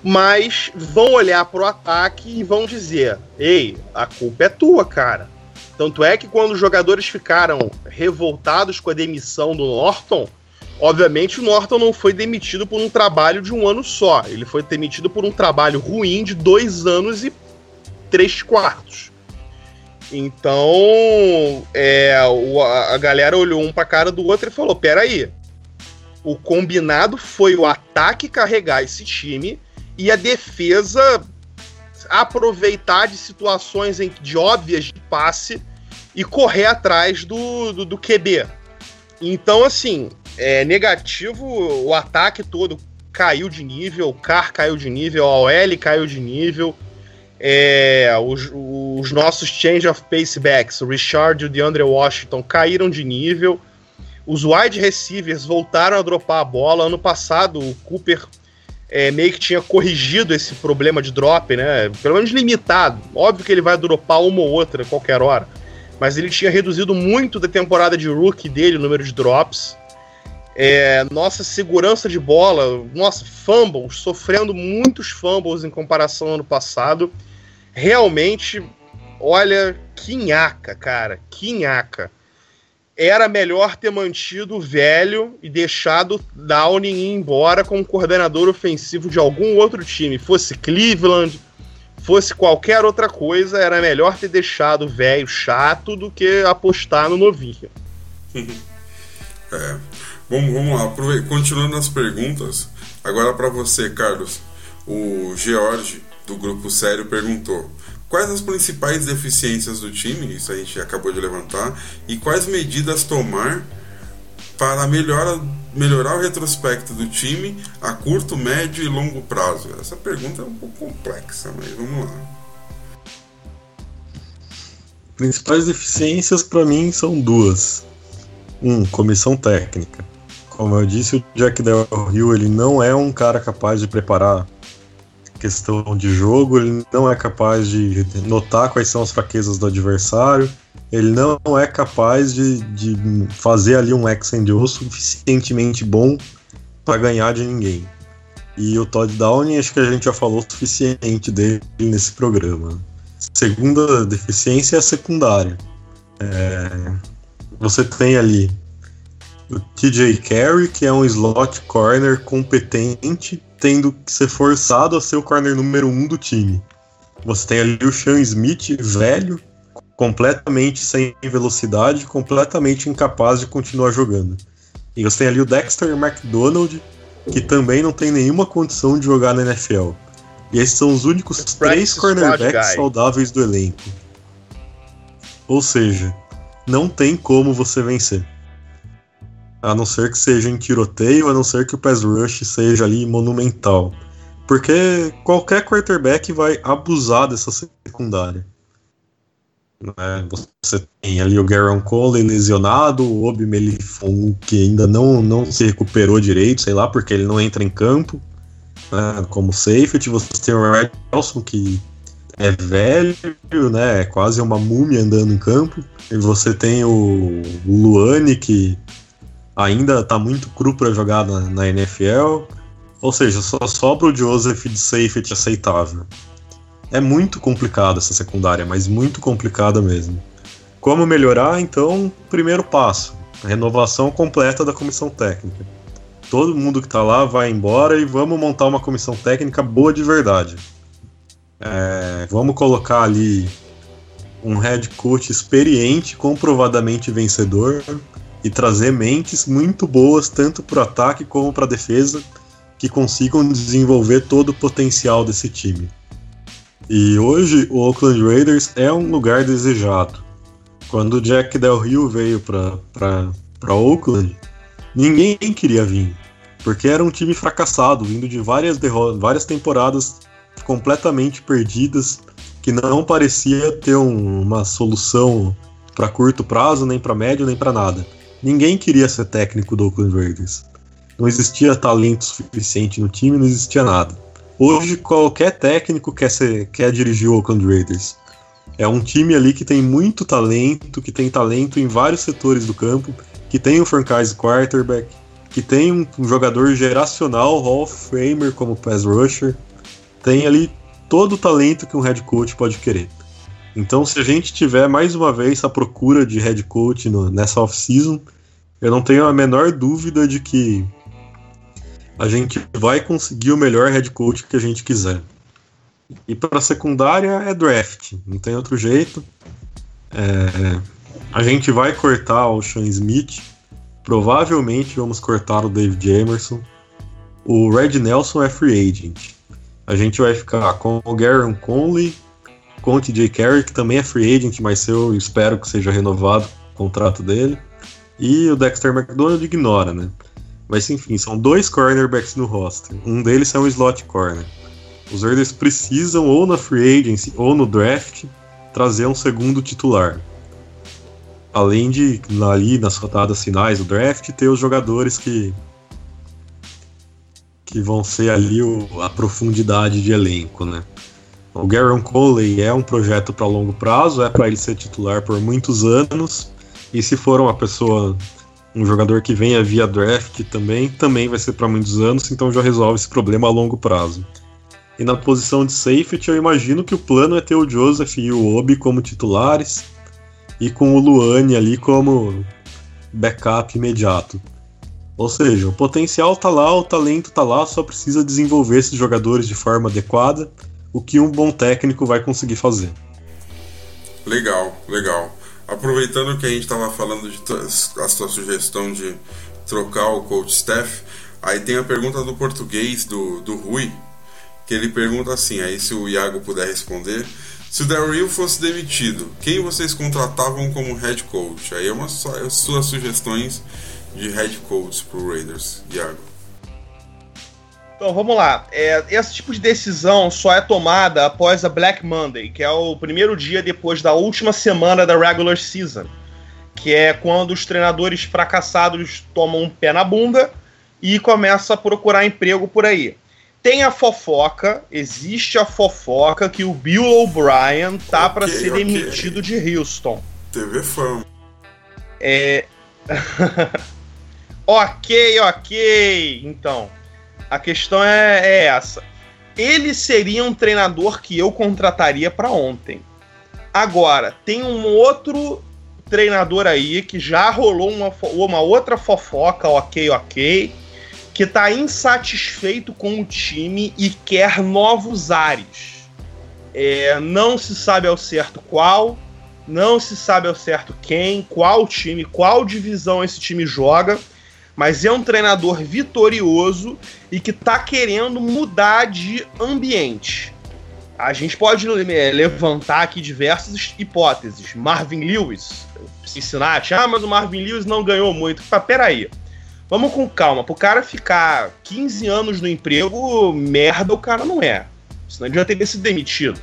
mas vão olhar pro ataque e vão dizer: ei, a culpa é tua, cara. Tanto é que quando os jogadores ficaram revoltados com a demissão do Norton, obviamente o Norton não foi demitido por um trabalho de um ano só. Ele foi demitido por um trabalho ruim de dois anos e três quartos. Então, é, o- a galera olhou um pra cara do outro e falou: peraí. O combinado foi o ataque carregar esse time e a defesa aproveitar de situações em, de óbvias de passe e correr atrás do, do, do QB. Então, assim, é negativo, o ataque todo caiu de nível, o CAR caiu de nível, a OL caiu de nível. É, os, os nossos change of pace backs, o Richard e o DeAndre Washington, caíram de nível. Os wide receivers voltaram a dropar a bola. Ano passado, o Cooper é, meio que tinha corrigido esse problema de drop, né? Pelo menos limitado. Óbvio que ele vai dropar uma ou outra a qualquer hora. Mas ele tinha reduzido muito da temporada de rookie dele, o número de drops. É, nossa segurança de bola, nossa, fumbles, sofrendo muitos fumbles em comparação ao ano passado. Realmente, olha, que nhaca, cara, que nhaca. Era melhor ter mantido o velho e deixado Downing ir embora como coordenador ofensivo de algum outro time. Fosse Cleveland, fosse qualquer outra coisa, era melhor ter deixado o velho chato do que apostar no novinho. <laughs>
É. Vamos, vamos lá, continuando as perguntas. Agora para você, Carlos. O George, do Grupo Sério, perguntou: Quais as principais deficiências do time? Isso a gente acabou de levantar. E quais medidas tomar para melhora, melhorar o retrospecto do time a curto, médio e longo prazo? Essa pergunta é um pouco complexa, mas vamos lá.
Principais deficiências para mim são duas. Um, comissão técnica. Como eu disse, o Jack Del Rio ele não é um cara capaz de preparar questão de jogo, ele não é capaz de notar quais são as fraquezas do adversário, ele não é capaz de, de fazer ali um ex and O suficientemente bom para ganhar de ninguém. E o Todd Downing, acho que a gente já falou o suficiente dele nesse programa. Segunda deficiência é a secundária. É, você tem ali o TJ Carey, que é um slot corner competente, tendo que ser forçado a ser o corner número um do time. Você tem ali o Sean Smith, velho, completamente sem velocidade, completamente incapaz de continuar jogando. E você tem ali o Dexter McDonald, que também não tem nenhuma condição de jogar na NFL. E esses são os únicos três cornerbacks saudáveis do elenco. Ou seja, não tem como você vencer. A não ser que seja em tiroteio, a não ser que o pass rush seja ali monumental. Porque qualquer quarterback vai abusar dessa secundária. Né? Você tem ali o Garon Cole lesionado, o Obi Melifon que ainda não, não se recuperou direito, sei lá, porque ele não entra em campo né? como safety. Você tem o Red Nelson que é velho, né? É quase uma múmia andando em campo. E você tem o Luane que ainda está muito cru para jogar na, na NFL. Ou seja, só sobra o Joseph de safety aceitável. É muito complicado essa secundária, mas muito complicada mesmo. Como melhorar? Então, primeiro passo: renovação completa da comissão técnica. Todo mundo que está lá vai embora e vamos montar uma comissão técnica boa de verdade. É, vamos colocar ali um head coach experiente, comprovadamente vencedor, e trazer mentes muito boas tanto para o ataque como para a defesa que consigam desenvolver todo o potencial desse time. E hoje o Oakland Raiders é um lugar desejado. Quando o Jack Del Rio veio para Oakland, ninguém queria vir, porque era um time fracassado, vindo de várias, várias temporadas completamente perdidas, que não parecia ter um, uma solução para curto prazo, nem para médio, nem para nada. Ninguém queria ser técnico do Oakland Raiders. Não existia talento suficiente no time, não existia nada. Hoje, qualquer técnico quer, ser, quer dirigir o Oakland Raiders. É um time ali que tem muito talento, que tem talento em vários setores do campo, que tem um franchise quarterback, que tem um, um jogador geracional, Hall of Famer como pass rusher. Tem ali todo o talento que um head coach pode querer. Então, se a gente tiver mais uma vez a procura de head coach no, nessa off-season, eu não tenho a menor dúvida de que a gente vai conseguir o melhor head coach que a gente quiser. E para secundária é draft, não tem outro jeito. É, a gente vai cortar o Sean Smith, provavelmente vamos cortar o David Emerson. O Red Nelson é free agent. A gente vai ficar com o Garen Conley, com o TJ Carey, que também é free agent, mas eu espero que seja renovado o contrato dele. E o Dexter McDonald ignora, né? Mas enfim, são dois cornerbacks no roster. Um deles é um slot corner. Os Raiders precisam, ou na free agency ou no draft, trazer um segundo titular. Além de, ali nas rodadas finais do draft, ter os jogadores que que vão ser ali o, a profundidade de elenco, né? O Garon Coley é um projeto para longo prazo, é para ele ser titular por muitos anos. E se for uma pessoa, um jogador que venha via draft também, também vai ser para muitos anos, então já resolve esse problema a longo prazo. E na posição de safety, eu imagino que o plano é ter o Joseph e o Obi como titulares e com o Luane ali como backup imediato. Ou seja, o potencial tá lá, o talento tá lá, só precisa desenvolver esses jogadores de forma adequada o que um bom técnico vai conseguir fazer.
Legal, legal. Aproveitando que a gente estava falando de a sua sugestão de trocar o coach staff, aí tem a pergunta do português do, do Rui, que ele pergunta assim, aí se o Iago puder responder, se o Daryl fosse demitido, quem vocês contratavam como head coach? Aí é uma é suas sugestões de head coach para o Raiders, Iago.
Então vamos lá. É, esse tipo de decisão só é tomada após a Black Monday, que é o primeiro dia depois da última semana da regular season, que é quando os treinadores fracassados tomam um pé na bunda e começam a procurar emprego por aí. Tem a fofoca, existe a fofoca que o Bill O'Brien tá okay, para ser okay. demitido de Houston.
TV fã.
É. <laughs> ok, ok. Então, A questão é, é essa. Ele seria um treinador que eu contrataria para ontem. Agora, tem um outro treinador aí que já rolou uma, uma outra fofoca, ok, ok, que tá insatisfeito com o time e quer novos ares. É, não se sabe ao certo qual, não se sabe ao certo quem, qual time, qual divisão esse time joga, mas é um treinador vitorioso e que tá querendo mudar de ambiente. A gente pode é, levantar aqui diversas hipóteses. Marvin Lewis, Cincinnati, ah, mas o Marvin Lewis não ganhou muito. Tá, peraí. Vamos com calma. Pro cara ficar 15 anos no emprego, merda o cara não é. Senão ele já teria sido demitido.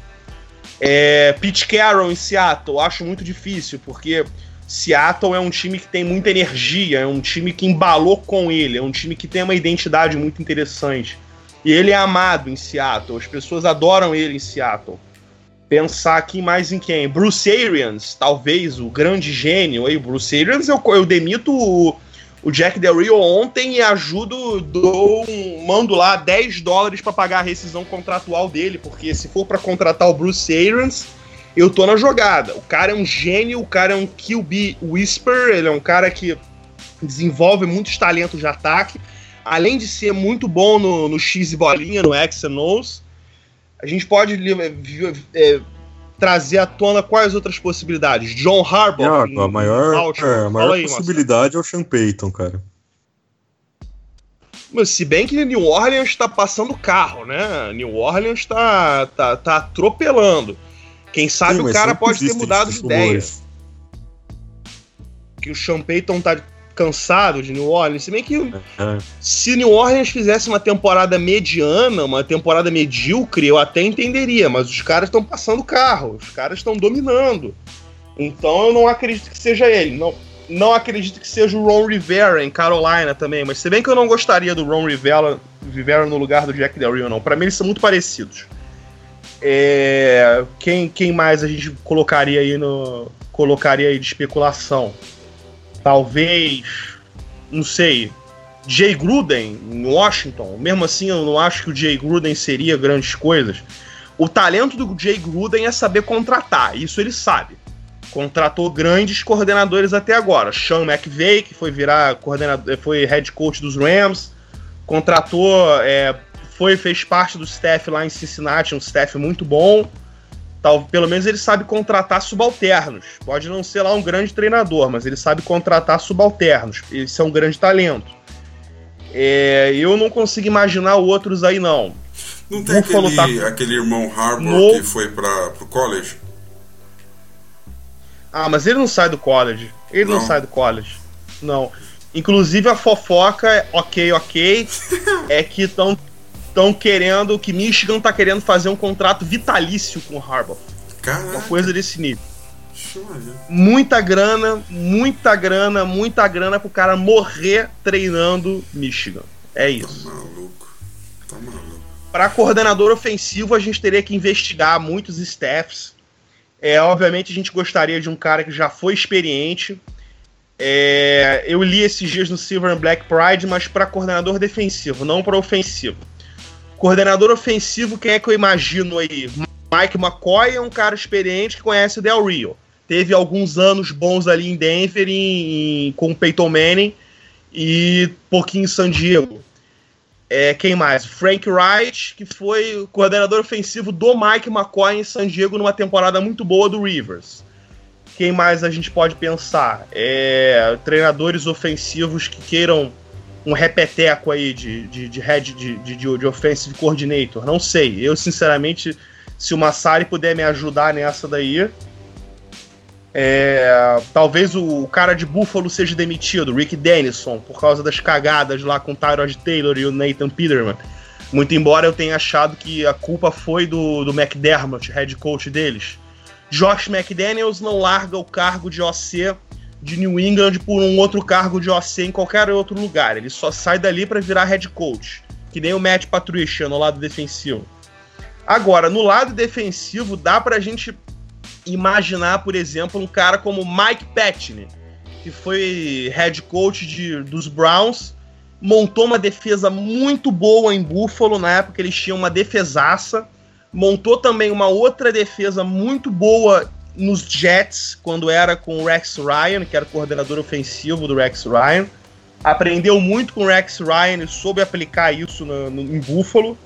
É, Pete Carroll em Seattle, acho muito difícil, porque Seattle é um time que tem muita energia, é um time que embalou com ele, é um time que tem uma identidade muito interessante. E ele é amado em Seattle, as pessoas adoram ele em Seattle. Pensar aqui mais em quem? Bruce Arians, talvez o grande gênio aí. Bruce Arians, eu, eu demito o, o Jack Del Rio ontem e ajudo, dou mando lá 10 dólares para pagar a rescisão contratual dele, porque se for para contratar o Bruce Arians, eu tô na jogada. O cara é um gênio, o cara é um QB whisper, ele é um cara que desenvolve muitos talentos de ataque, além de ser muito bom no, no X e bolinha, no X and O's. A gente pode é, trazer à tona quais outras possibilidades? John Harbaugh.
É, a maior, é, a maior aí, possibilidade é o Sean Payton, cara.
Mas se bem que New Orleans está passando carro, né? New Orleans está tá, tá atropelando. Quem sabe Sim, o cara pode ter mudado de ideia. Que o Sean Payton tá cansado de New Orleans. Se bem que uhum. se New Orleans fizesse uma temporada mediana, uma temporada medíocre, eu até entenderia, mas os caras estão passando carro, os caras estão dominando. Então eu não acredito que seja ele. Não, não acredito que seja o Ron Rivera em Carolina também, mas se bem que eu não gostaria do Ron Rivera, Rivera no lugar do Jack Del Rio, não. Para mim eles são muito parecidos. É, quem, quem mais a gente colocaria aí no colocaria aí de especulação? talvez, não sei, Jay Gruden em Washington. Mesmo assim, eu não acho que o Jay Gruden seria grandes coisas. O talento do Jay Gruden é saber contratar, isso ele sabe. Contratou grandes coordenadores até agora. Sean McVay, que foi virar coordenador, foi head coach dos Rams, contratou, é, foi fez parte do staff lá em Cincinnati, um staff muito bom. Tal, pelo menos ele sabe contratar subalternos. Pode não ser lá um grande treinador, mas ele sabe contratar subalternos. Isso é um grande talento. É, eu não consigo imaginar outros aí, não.
Não tem aquele, tá... aquele irmão Harbour no... que foi para o college?
Ah, mas ele não sai do college. Ele não, não sai do college. Não. Inclusive a fofoca, ok, ok, <laughs> é que estão estão querendo, que Michigan tá querendo fazer um contrato vitalício com o Harbaugh. Caraca. Uma coisa desse nível. Muita grana, muita grana, muita grana pro cara morrer treinando Michigan. É isso.
Tá maluco. Tá maluco.
Pra coordenador ofensivo, a gente teria que investigar muitos staffs. É, obviamente, a gente gostaria de um cara que já foi experiente. É, eu li esses dias no Silver and Black Pride, mas para coordenador defensivo, não para ofensivo. Coordenador ofensivo, quem é que eu imagino aí? Mike McCoy é um cara experiente que conhece o Del Rio. Teve alguns anos bons ali em Denver em, em, com o Peyton Manning e pouquinho em San Diego. É, quem mais? Frank Wright, que foi coordenador ofensivo do Mike McCoy em San Diego numa temporada muito boa do Rivers. Quem mais a gente pode pensar? É, treinadores ofensivos que queiram um repeteco aí de, de, de head de, de, de offensive coordinator. Não sei. Eu, sinceramente, se o Massari puder me ajudar nessa daí. É, talvez o cara de Buffalo seja demitido, Rick Dennison, por causa das cagadas lá com o Tyrod Taylor e o Nathan Peterman. Muito embora eu tenha achado que a culpa foi do, do McDermott, head coach deles. Josh McDaniels não larga o cargo de OC de New England por um outro cargo de OC em qualquer outro lugar. Ele só sai dali para virar head coach, que nem o Matt Patricia no lado defensivo. Agora, no lado defensivo, dá pra gente imaginar, por exemplo, um cara como Mike Patney, que foi head coach de, dos Browns montou uma defesa muito boa em Buffalo, na época eles tinham uma defesaça, montou também uma outra defesa muito boa nos Jets, quando era com o Rex Ryan, que era coordenador ofensivo do Rex Ryan. Aprendeu muito com o Rex Ryan e soube aplicar isso no, no, em Buffalo.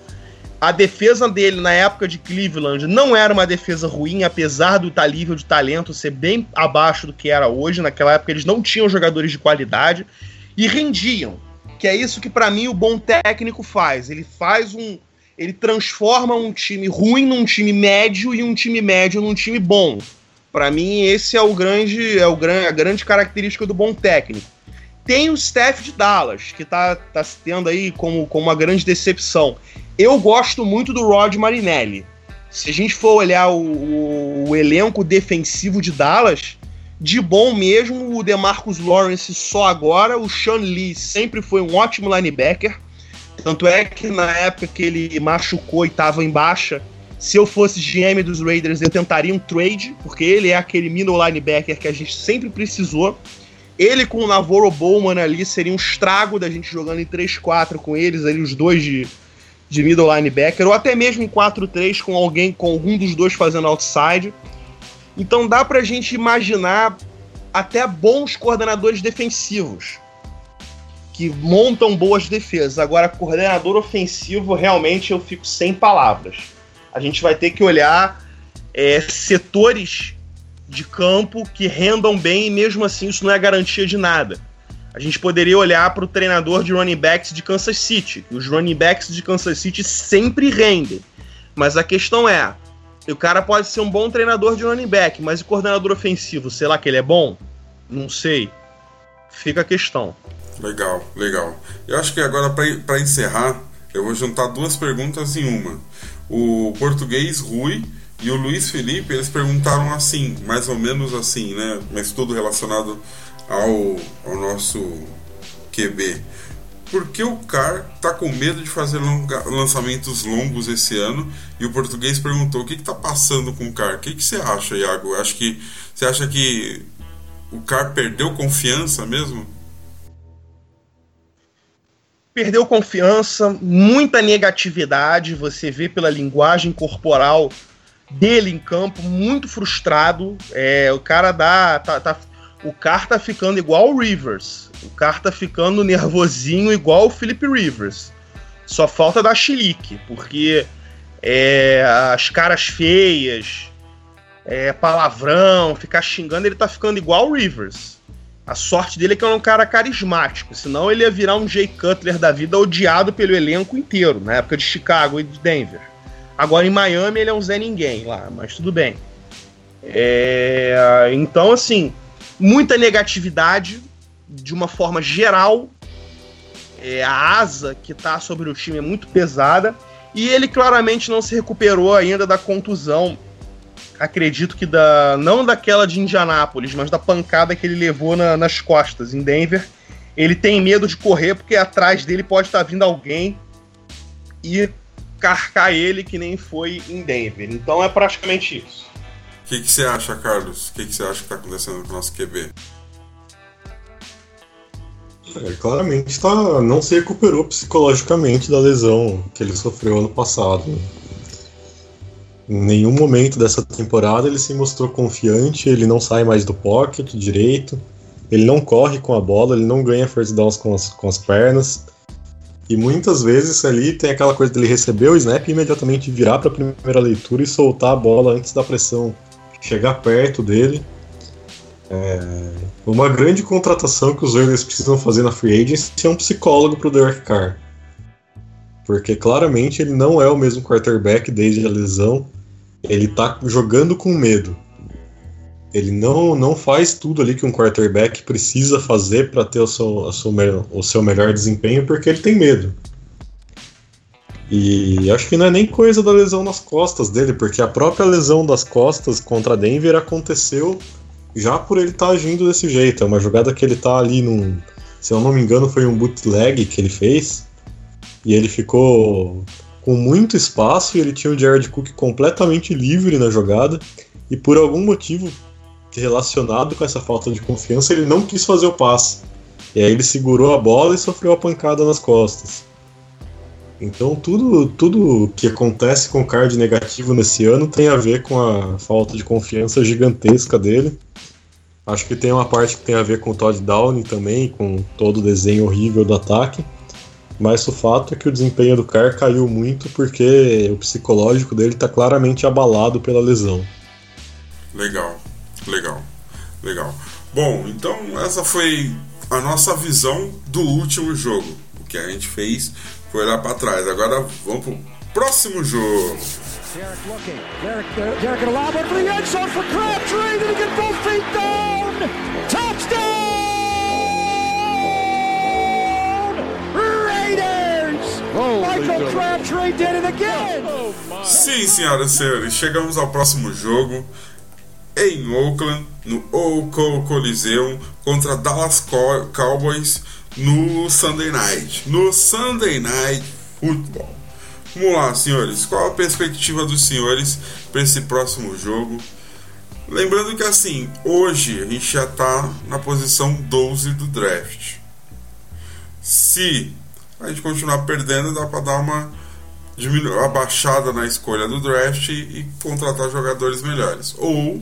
A defesa dele na época de Cleveland não era uma defesa ruim, apesar do nível de talento ser bem abaixo do que era hoje. Naquela época eles não tinham jogadores de qualidade e rendiam. Que é isso que para mim o bom técnico faz. Ele faz um, ele transforma um time ruim num time médio e um time médio num time bom. Para mim esse é o grande é o grande a grande característica do bom técnico. Tem o staff de Dallas que tá, tá se tendo aí como, como uma grande decepção. Eu gosto muito do Rod Marinelli. Se a gente for olhar o, o, o elenco defensivo de Dallas, de bom mesmo, o DeMarcus Lawrence só agora. O Sean Lee sempre foi um ótimo linebacker. Tanto é que na época que ele machucou e estava em baixa, se eu fosse GM dos Raiders, eu tentaria um trade, porque ele é aquele middle linebacker que a gente sempre precisou. Ele com o Navarro Bowman ali seria um estrago da gente jogando em 3-4 com eles, ali os dois de, de middle linebacker, ou até mesmo em 4-3 com alguém, com algum dos dois fazendo outside. Então dá pra gente imaginar até bons coordenadores defensivos que montam boas defesas. Agora, coordenador ofensivo, realmente eu fico sem palavras. A gente vai ter que olhar é, setores de campo que rendam bem e mesmo assim isso não é garantia de nada. A gente poderia olhar para o treinador de running backs de Kansas City. Os running backs de Kansas City sempre rendem. Mas a questão é, o cara pode ser um bom treinador de running back, mas o coordenador ofensivo, sei lá que ele é bom? Não sei. Fica a questão.
Legal, legal. Eu acho que agora, para encerrar, eu vou juntar duas perguntas em uma. O português Rui e o Luiz Felipe, eles perguntaram assim, mais ou menos assim, né? Mas tudo relacionado ao, ao nosso QB por que o Car tá com medo de fazer longa, lançamentos longos esse ano? E o português perguntou o que, que tá passando com o Car. O que, que você acha, Iago? Acho que você acha que o Car perdeu confiança mesmo?
Perdeu confiança, muita negatividade. Você vê pela linguagem corporal dele em campo, muito frustrado. É, o cara dá. Tá, tá, o Car tá ficando igual o Rivers. O Car tá ficando nervosinho igual o Philip Rivers. Só falta dar chilique, porque é, as caras feias, é, palavrão, ficar xingando, ele tá ficando igual o Rivers. A sorte dele é que é um cara carismático, senão ele ia virar um Jay Cutler da vida odiado pelo elenco inteiro, na época de Chicago e de Denver. Agora em Miami ele é um Zé Ninguém lá, mas tudo bem. É, então, assim, muita negatividade de uma forma geral. É, a asa que está sobre o time é muito pesada e ele claramente não se recuperou ainda da contusão. Acredito que da não daquela de Indianápolis, mas da pancada que ele levou na, nas costas em Denver. Ele tem medo de correr porque atrás dele pode estar vindo alguém e carcar ele que nem foi em Denver. Então é praticamente isso.
O que, que você acha, Carlos? O que, que você acha que está acontecendo com o nosso QB?
É, claramente tá, não se recuperou psicologicamente da lesão que ele sofreu ano passado. Em nenhum momento dessa temporada ele se mostrou confiante, ele não sai mais do pocket direito, ele não corre com a bola, ele não ganha first downs com as, com as pernas. E muitas vezes ali tem aquela coisa dele receber o snap e imediatamente virar para a primeira leitura e soltar a bola antes da pressão chegar perto dele. É, uma grande contratação que os Raiders precisam fazer na free agency é um psicólogo para o Derek Carr. Porque claramente ele não é o mesmo quarterback desde a lesão. Ele está jogando com medo. Ele não, não faz tudo ali que um quarterback precisa fazer para ter o seu, o seu melhor desempenho porque ele tem medo. E acho que não é nem coisa da lesão nas costas dele, porque a própria lesão das costas contra Denver aconteceu já por ele estar tá agindo desse jeito. É uma jogada que ele tá ali num. Se eu não me engano, foi um bootleg que ele fez. E ele ficou com muito espaço e ele tinha o Jared Cook completamente livre na jogada. E por algum motivo relacionado com essa falta de confiança, ele não quis fazer o passe. E aí ele segurou a bola e sofreu a pancada nas costas. Então tudo, tudo que acontece com o card negativo nesse ano tem a ver com a falta de confiança gigantesca dele. Acho que tem uma parte que tem a ver com o Todd Downing também, com todo o desenho horrível do ataque. Mas o fato é que o desempenho do Carr caiu muito porque o psicológico dele está claramente abalado pela lesão.
Legal, legal, legal. Bom, então essa foi a nossa visão do último jogo. O que a gente fez foi lá para trás. Agora vamos pro próximo jogo.
Derek looking. Derek, Derek, Derek it for the end zone for Crabtree. Did he get both feet down? Touchdown!
Sim, senhoras e senhores, chegamos ao próximo jogo em Oakland, no Oco Coliseum, contra Dallas Co- Cowboys no Sunday Night. No Sunday Night Football. Vamos lá, senhores. Qual a perspectiva dos senhores para esse próximo jogo? Lembrando que assim, hoje a gente já está na posição 12 do draft. Se a gente continuar perdendo, dá para dar uma diminu- abaixada na escolha do draft e, e contratar jogadores melhores. Ou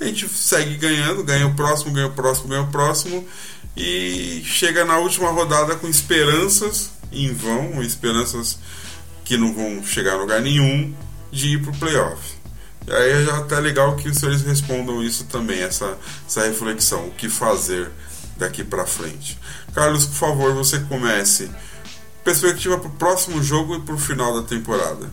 a gente segue ganhando, ganha o próximo, ganha o próximo, ganha o próximo e chega na última rodada com esperanças em vão, esperanças que não vão chegar a lugar nenhum de ir pro playoff. E aí já tá legal que os senhores respondam isso também, essa, essa reflexão, o que fazer daqui para frente. Carlos, por favor, você comece. Perspectiva pro próximo jogo e pro final da temporada.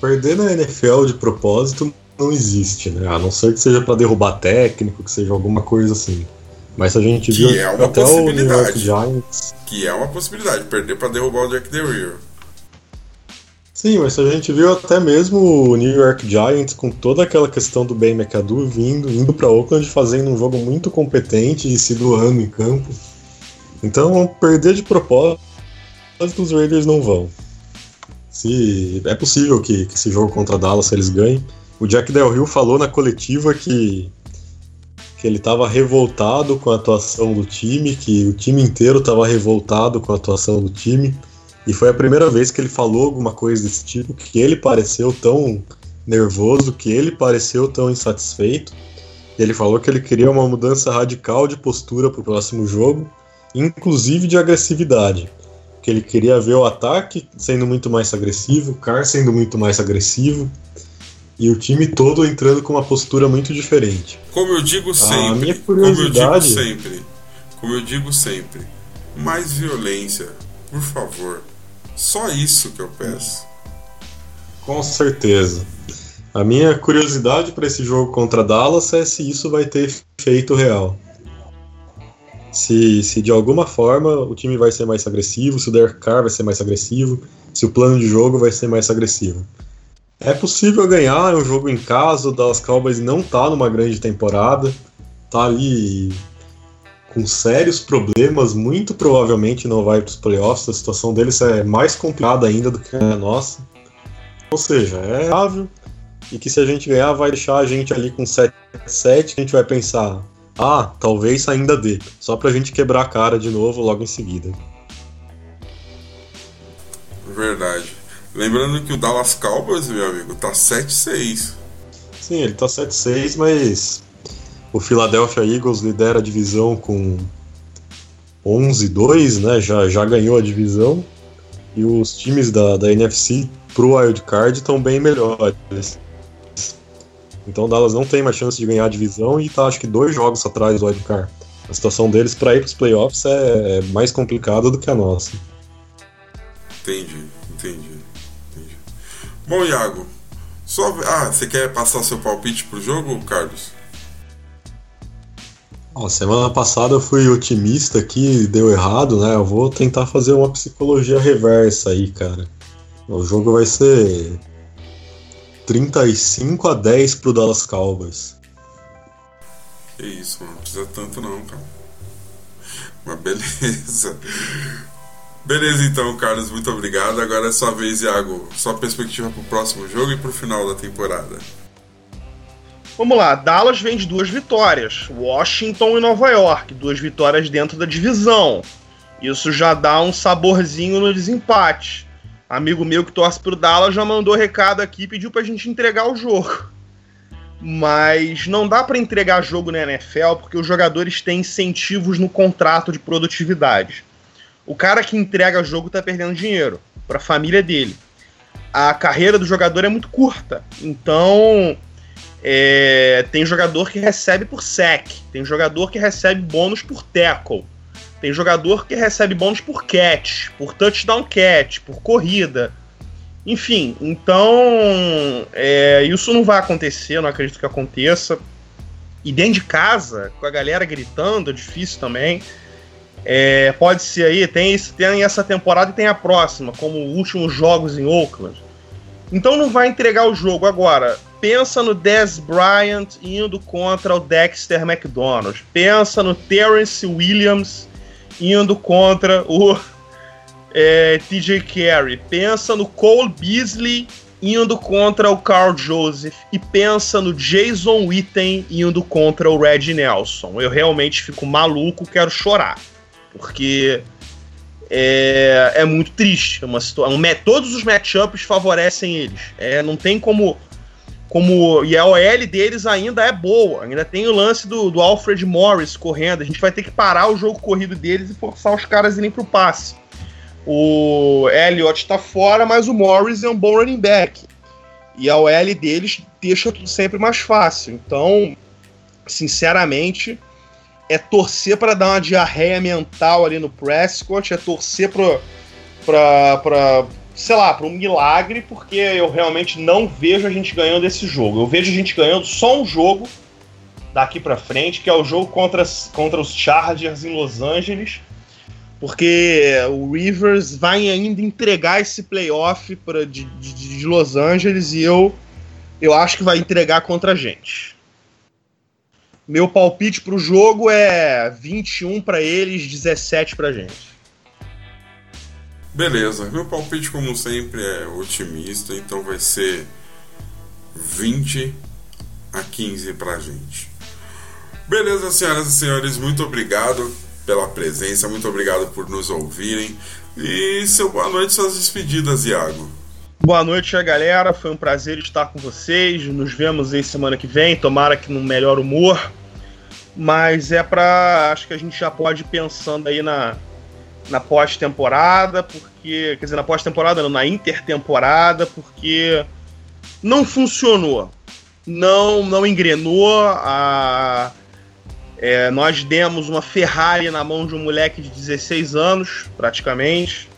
Perder na NFL de propósito não existe, né? A não ser que seja para derrubar técnico, que seja alguma coisa assim. Mas a gente
Que
viu
é uma
até o New. York Giants.
Que é uma possibilidade, perder para derrubar o Jack Del Rio.
Sim, mas a gente viu até mesmo o New York Giants com toda aquela questão do Ben McAdoo vindo, indo para Oakland fazendo um jogo muito competente e se doando em campo. Então, perder de propósito, os Raiders não vão. Se é possível que, que esse jogo contra Dallas eles ganhem. O Jack Del Rio falou na coletiva que que ele estava revoltado com a atuação do time, que o time inteiro estava revoltado com a atuação do time. E foi a primeira vez que ele falou alguma coisa desse tipo, que ele pareceu tão nervoso, que ele pareceu tão insatisfeito. Ele falou que ele queria uma mudança radical de postura para o próximo jogo, inclusive de agressividade. Que ele queria ver o ataque sendo muito mais agressivo, o Carr sendo muito mais agressivo, e o time todo entrando com uma postura muito diferente.
Como eu digo sempre,
minha
como eu digo
curiosidade-
sempre, como eu digo sempre, mais violência, por favor. Só isso que eu peço.
Com certeza. A minha curiosidade para esse jogo contra Dallas é se isso vai ter efeito real. Se, se de alguma forma o time vai ser mais agressivo, se o Derek Carr vai ser mais agressivo, se o plano de jogo vai ser mais agressivo. É possível ganhar, é um jogo em casa, o Dallas Cowboys não tá numa grande temporada, tá ali com sérios problemas, muito provavelmente não vai para os playoffs, a situação deles é mais complicada ainda do que a nossa. Ou seja, é viável e que se a gente ganhar vai deixar a gente ali com 7-7, que a gente vai pensar, ah, talvez ainda dê, só pra gente quebrar a cara de novo logo em seguida.
Verdade. Lembrando que o Dallas Cowboys, meu amigo, tá 7-6.
Sim, ele tá 7-6, mas o Philadelphia Eagles lidera a divisão com 11-2, né? Já, já ganhou a divisão. E os times da, da NFC pro Wild Card estão bem melhores. Então o Dallas não tem mais chance de ganhar a divisão e tá acho que dois jogos atrás do Wild Card. A situação deles para ir pros playoffs é, é mais complicada do que a nossa.
Entendi, entendi, entendi. Bom, Iago, só. Ah, você quer passar seu palpite pro jogo, Carlos?
Ó, semana passada eu fui otimista aqui, deu errado, né? Eu vou tentar fazer uma psicologia reversa aí, cara. O jogo vai ser 35 a 10 pro Dallas Cowboys.
Que isso, mano, não precisa tanto não, cara. Mas beleza. Beleza então, Carlos, muito obrigado. Agora é sua vez, Iago. Sua perspectiva pro próximo jogo e pro final da temporada.
Vamos lá, Dallas vem de duas vitórias. Washington e Nova York, duas vitórias dentro da divisão. Isso já dá um saborzinho no desempate. Amigo meu que torce pro Dallas já mandou recado aqui pediu pra gente entregar o jogo. Mas não dá para entregar jogo na NFL porque os jogadores têm incentivos no contrato de produtividade. O cara que entrega jogo tá perdendo dinheiro para a família dele. A carreira do jogador é muito curta, então é, tem jogador que recebe por sec, tem jogador que recebe bônus por tackle, tem jogador que recebe bônus por catch, por touchdown catch, por corrida. Enfim, então é, isso não vai acontecer, não acredito que aconteça. E dentro de casa, com a galera gritando, é difícil também. É, pode ser aí, tem, tem essa temporada e tem a próxima, como últimos jogos em Oakland. Então não vai entregar o jogo. Agora, pensa no Dez Bryant indo contra o Dexter McDonald. Pensa no Terrence Williams indo contra o é, TJ Carey. Pensa no Cole Beasley indo contra o Carl Joseph. E pensa no Jason Witten indo contra o Red Nelson. Eu realmente fico maluco, quero chorar. Porque é, é muito triste. É uma situação, um, todos os matchups favorecem eles. É, não tem como. Como E a OL deles ainda é boa. Ainda tem o lance do, do Alfred Morris correndo. A gente vai ter que parar o jogo corrido deles e forçar os caras irem pro passe. O Elliott tá fora, mas o Morris é um bom running back. E a OL deles deixa tudo sempre mais fácil. Então, sinceramente, é torcer para dar uma diarreia mental ali no Prescott, é torcer para sei lá, para um milagre, porque eu realmente não vejo a gente ganhando esse jogo. Eu vejo a gente ganhando só um jogo daqui para frente, que é o jogo contra, contra os Chargers em Los Angeles, porque o Rivers vai ainda entregar esse playoff pra, de, de, de Los Angeles e eu, eu acho que vai entregar contra a gente. Meu palpite pro jogo é 21 para eles, 17 pra gente.
Beleza, meu palpite, como sempre, é otimista, então vai ser 20 a 15 pra gente. Beleza, senhoras e senhores, muito obrigado pela presença, muito obrigado por nos ouvirem. E seu boa noite, suas despedidas, Iago.
Boa noite, galera. Foi um prazer estar com vocês. Nos vemos aí semana que vem. Tomara que no melhor humor mas é para acho que a gente já pode ir pensando aí na, na pós-temporada, porque quer dizer na pós-temporada, não, na intertemporada, porque não funcionou, não não engrenou. A, é, nós demos uma Ferrari na mão de um moleque de 16 anos, praticamente.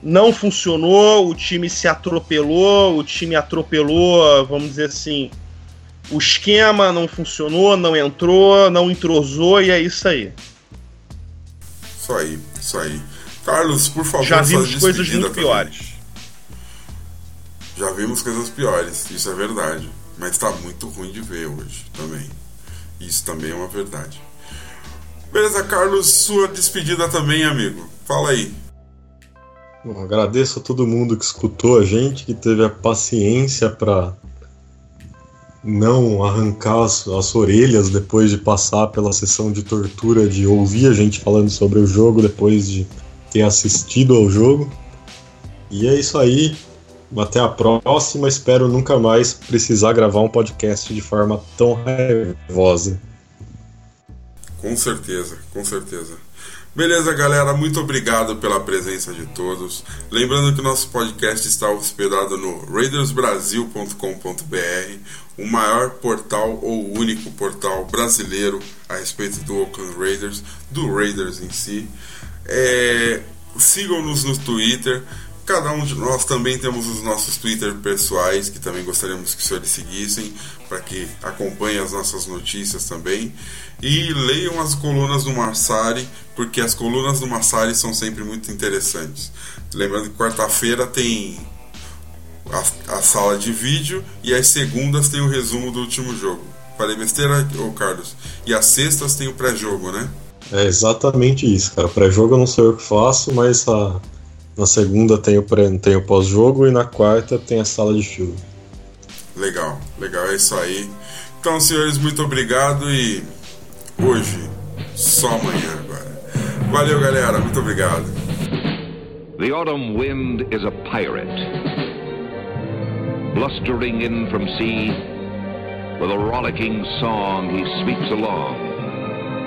Não funcionou, o time se atropelou, o time atropelou, vamos dizer assim, o esquema não funcionou, não entrou, não entrosou e é isso aí.
Isso aí, isso aí. Carlos, por favor,
já vimos coisas muito piores.
Já vimos coisas piores, isso é verdade. Mas tá muito ruim de ver hoje também. Isso também é uma verdade. Beleza, Carlos, sua despedida também, amigo. Fala aí.
Bom, agradeço a todo mundo que escutou a gente, que teve a paciência para não arrancar as, as, orelhas depois de passar pela sessão de tortura de ouvir a gente falando sobre o jogo depois de ter assistido ao jogo. E é isso aí. Até a próxima. Espero nunca mais precisar gravar um podcast de forma tão raivosa.
Com certeza, com certeza. Beleza, galera, muito obrigado pela presença de todos. Lembrando que nosso podcast está hospedado no raidersbrasil.com.br, o maior portal ou único portal brasileiro a respeito do Oakland Raiders, do Raiders em si. É, Sigam-nos no Twitter. Cada um de nós também temos os nossos Twitter pessoais, que também gostaríamos que os senhores seguissem, para que acompanhem as nossas notícias também. E leiam as colunas do Massari, porque as colunas do Massari são sempre muito interessantes. Lembrando que quarta-feira tem a, a, sala de vídeo e às segundas tem o resumo do último jogo. Falei besteira, ô Carlos? E às sextas tem o pré-jogo, né?
É exatamente isso, cara. Pré-jogo eu não sei o que faço, mas a, na segunda tem o, pré, tem o pós-jogo e na quarta tem a sala de filme.
Legal, legal, é isso aí. Então, senhores, muito obrigado e hoje, só amanhã agora. Valeu, galera. Muito obrigado.
The autumn wind is a pirate, blustering in from sea. With a rollicking song, he sweeps along,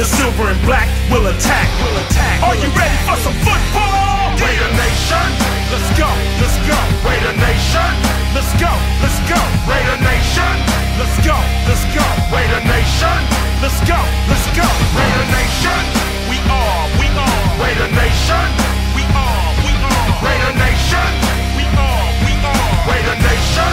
The silver and black will attack. Will attack. Are you ready for some football? Raider Nation, let's go, let's go. Raider Nation, let's go, let's go. Raider Nation, let's go, let's go. Raider Nation, let's go, let's go. Raider Nation, we are, we are. Raider Nation, we are, we are. Raider Nation, we are, we are. Raider Nation,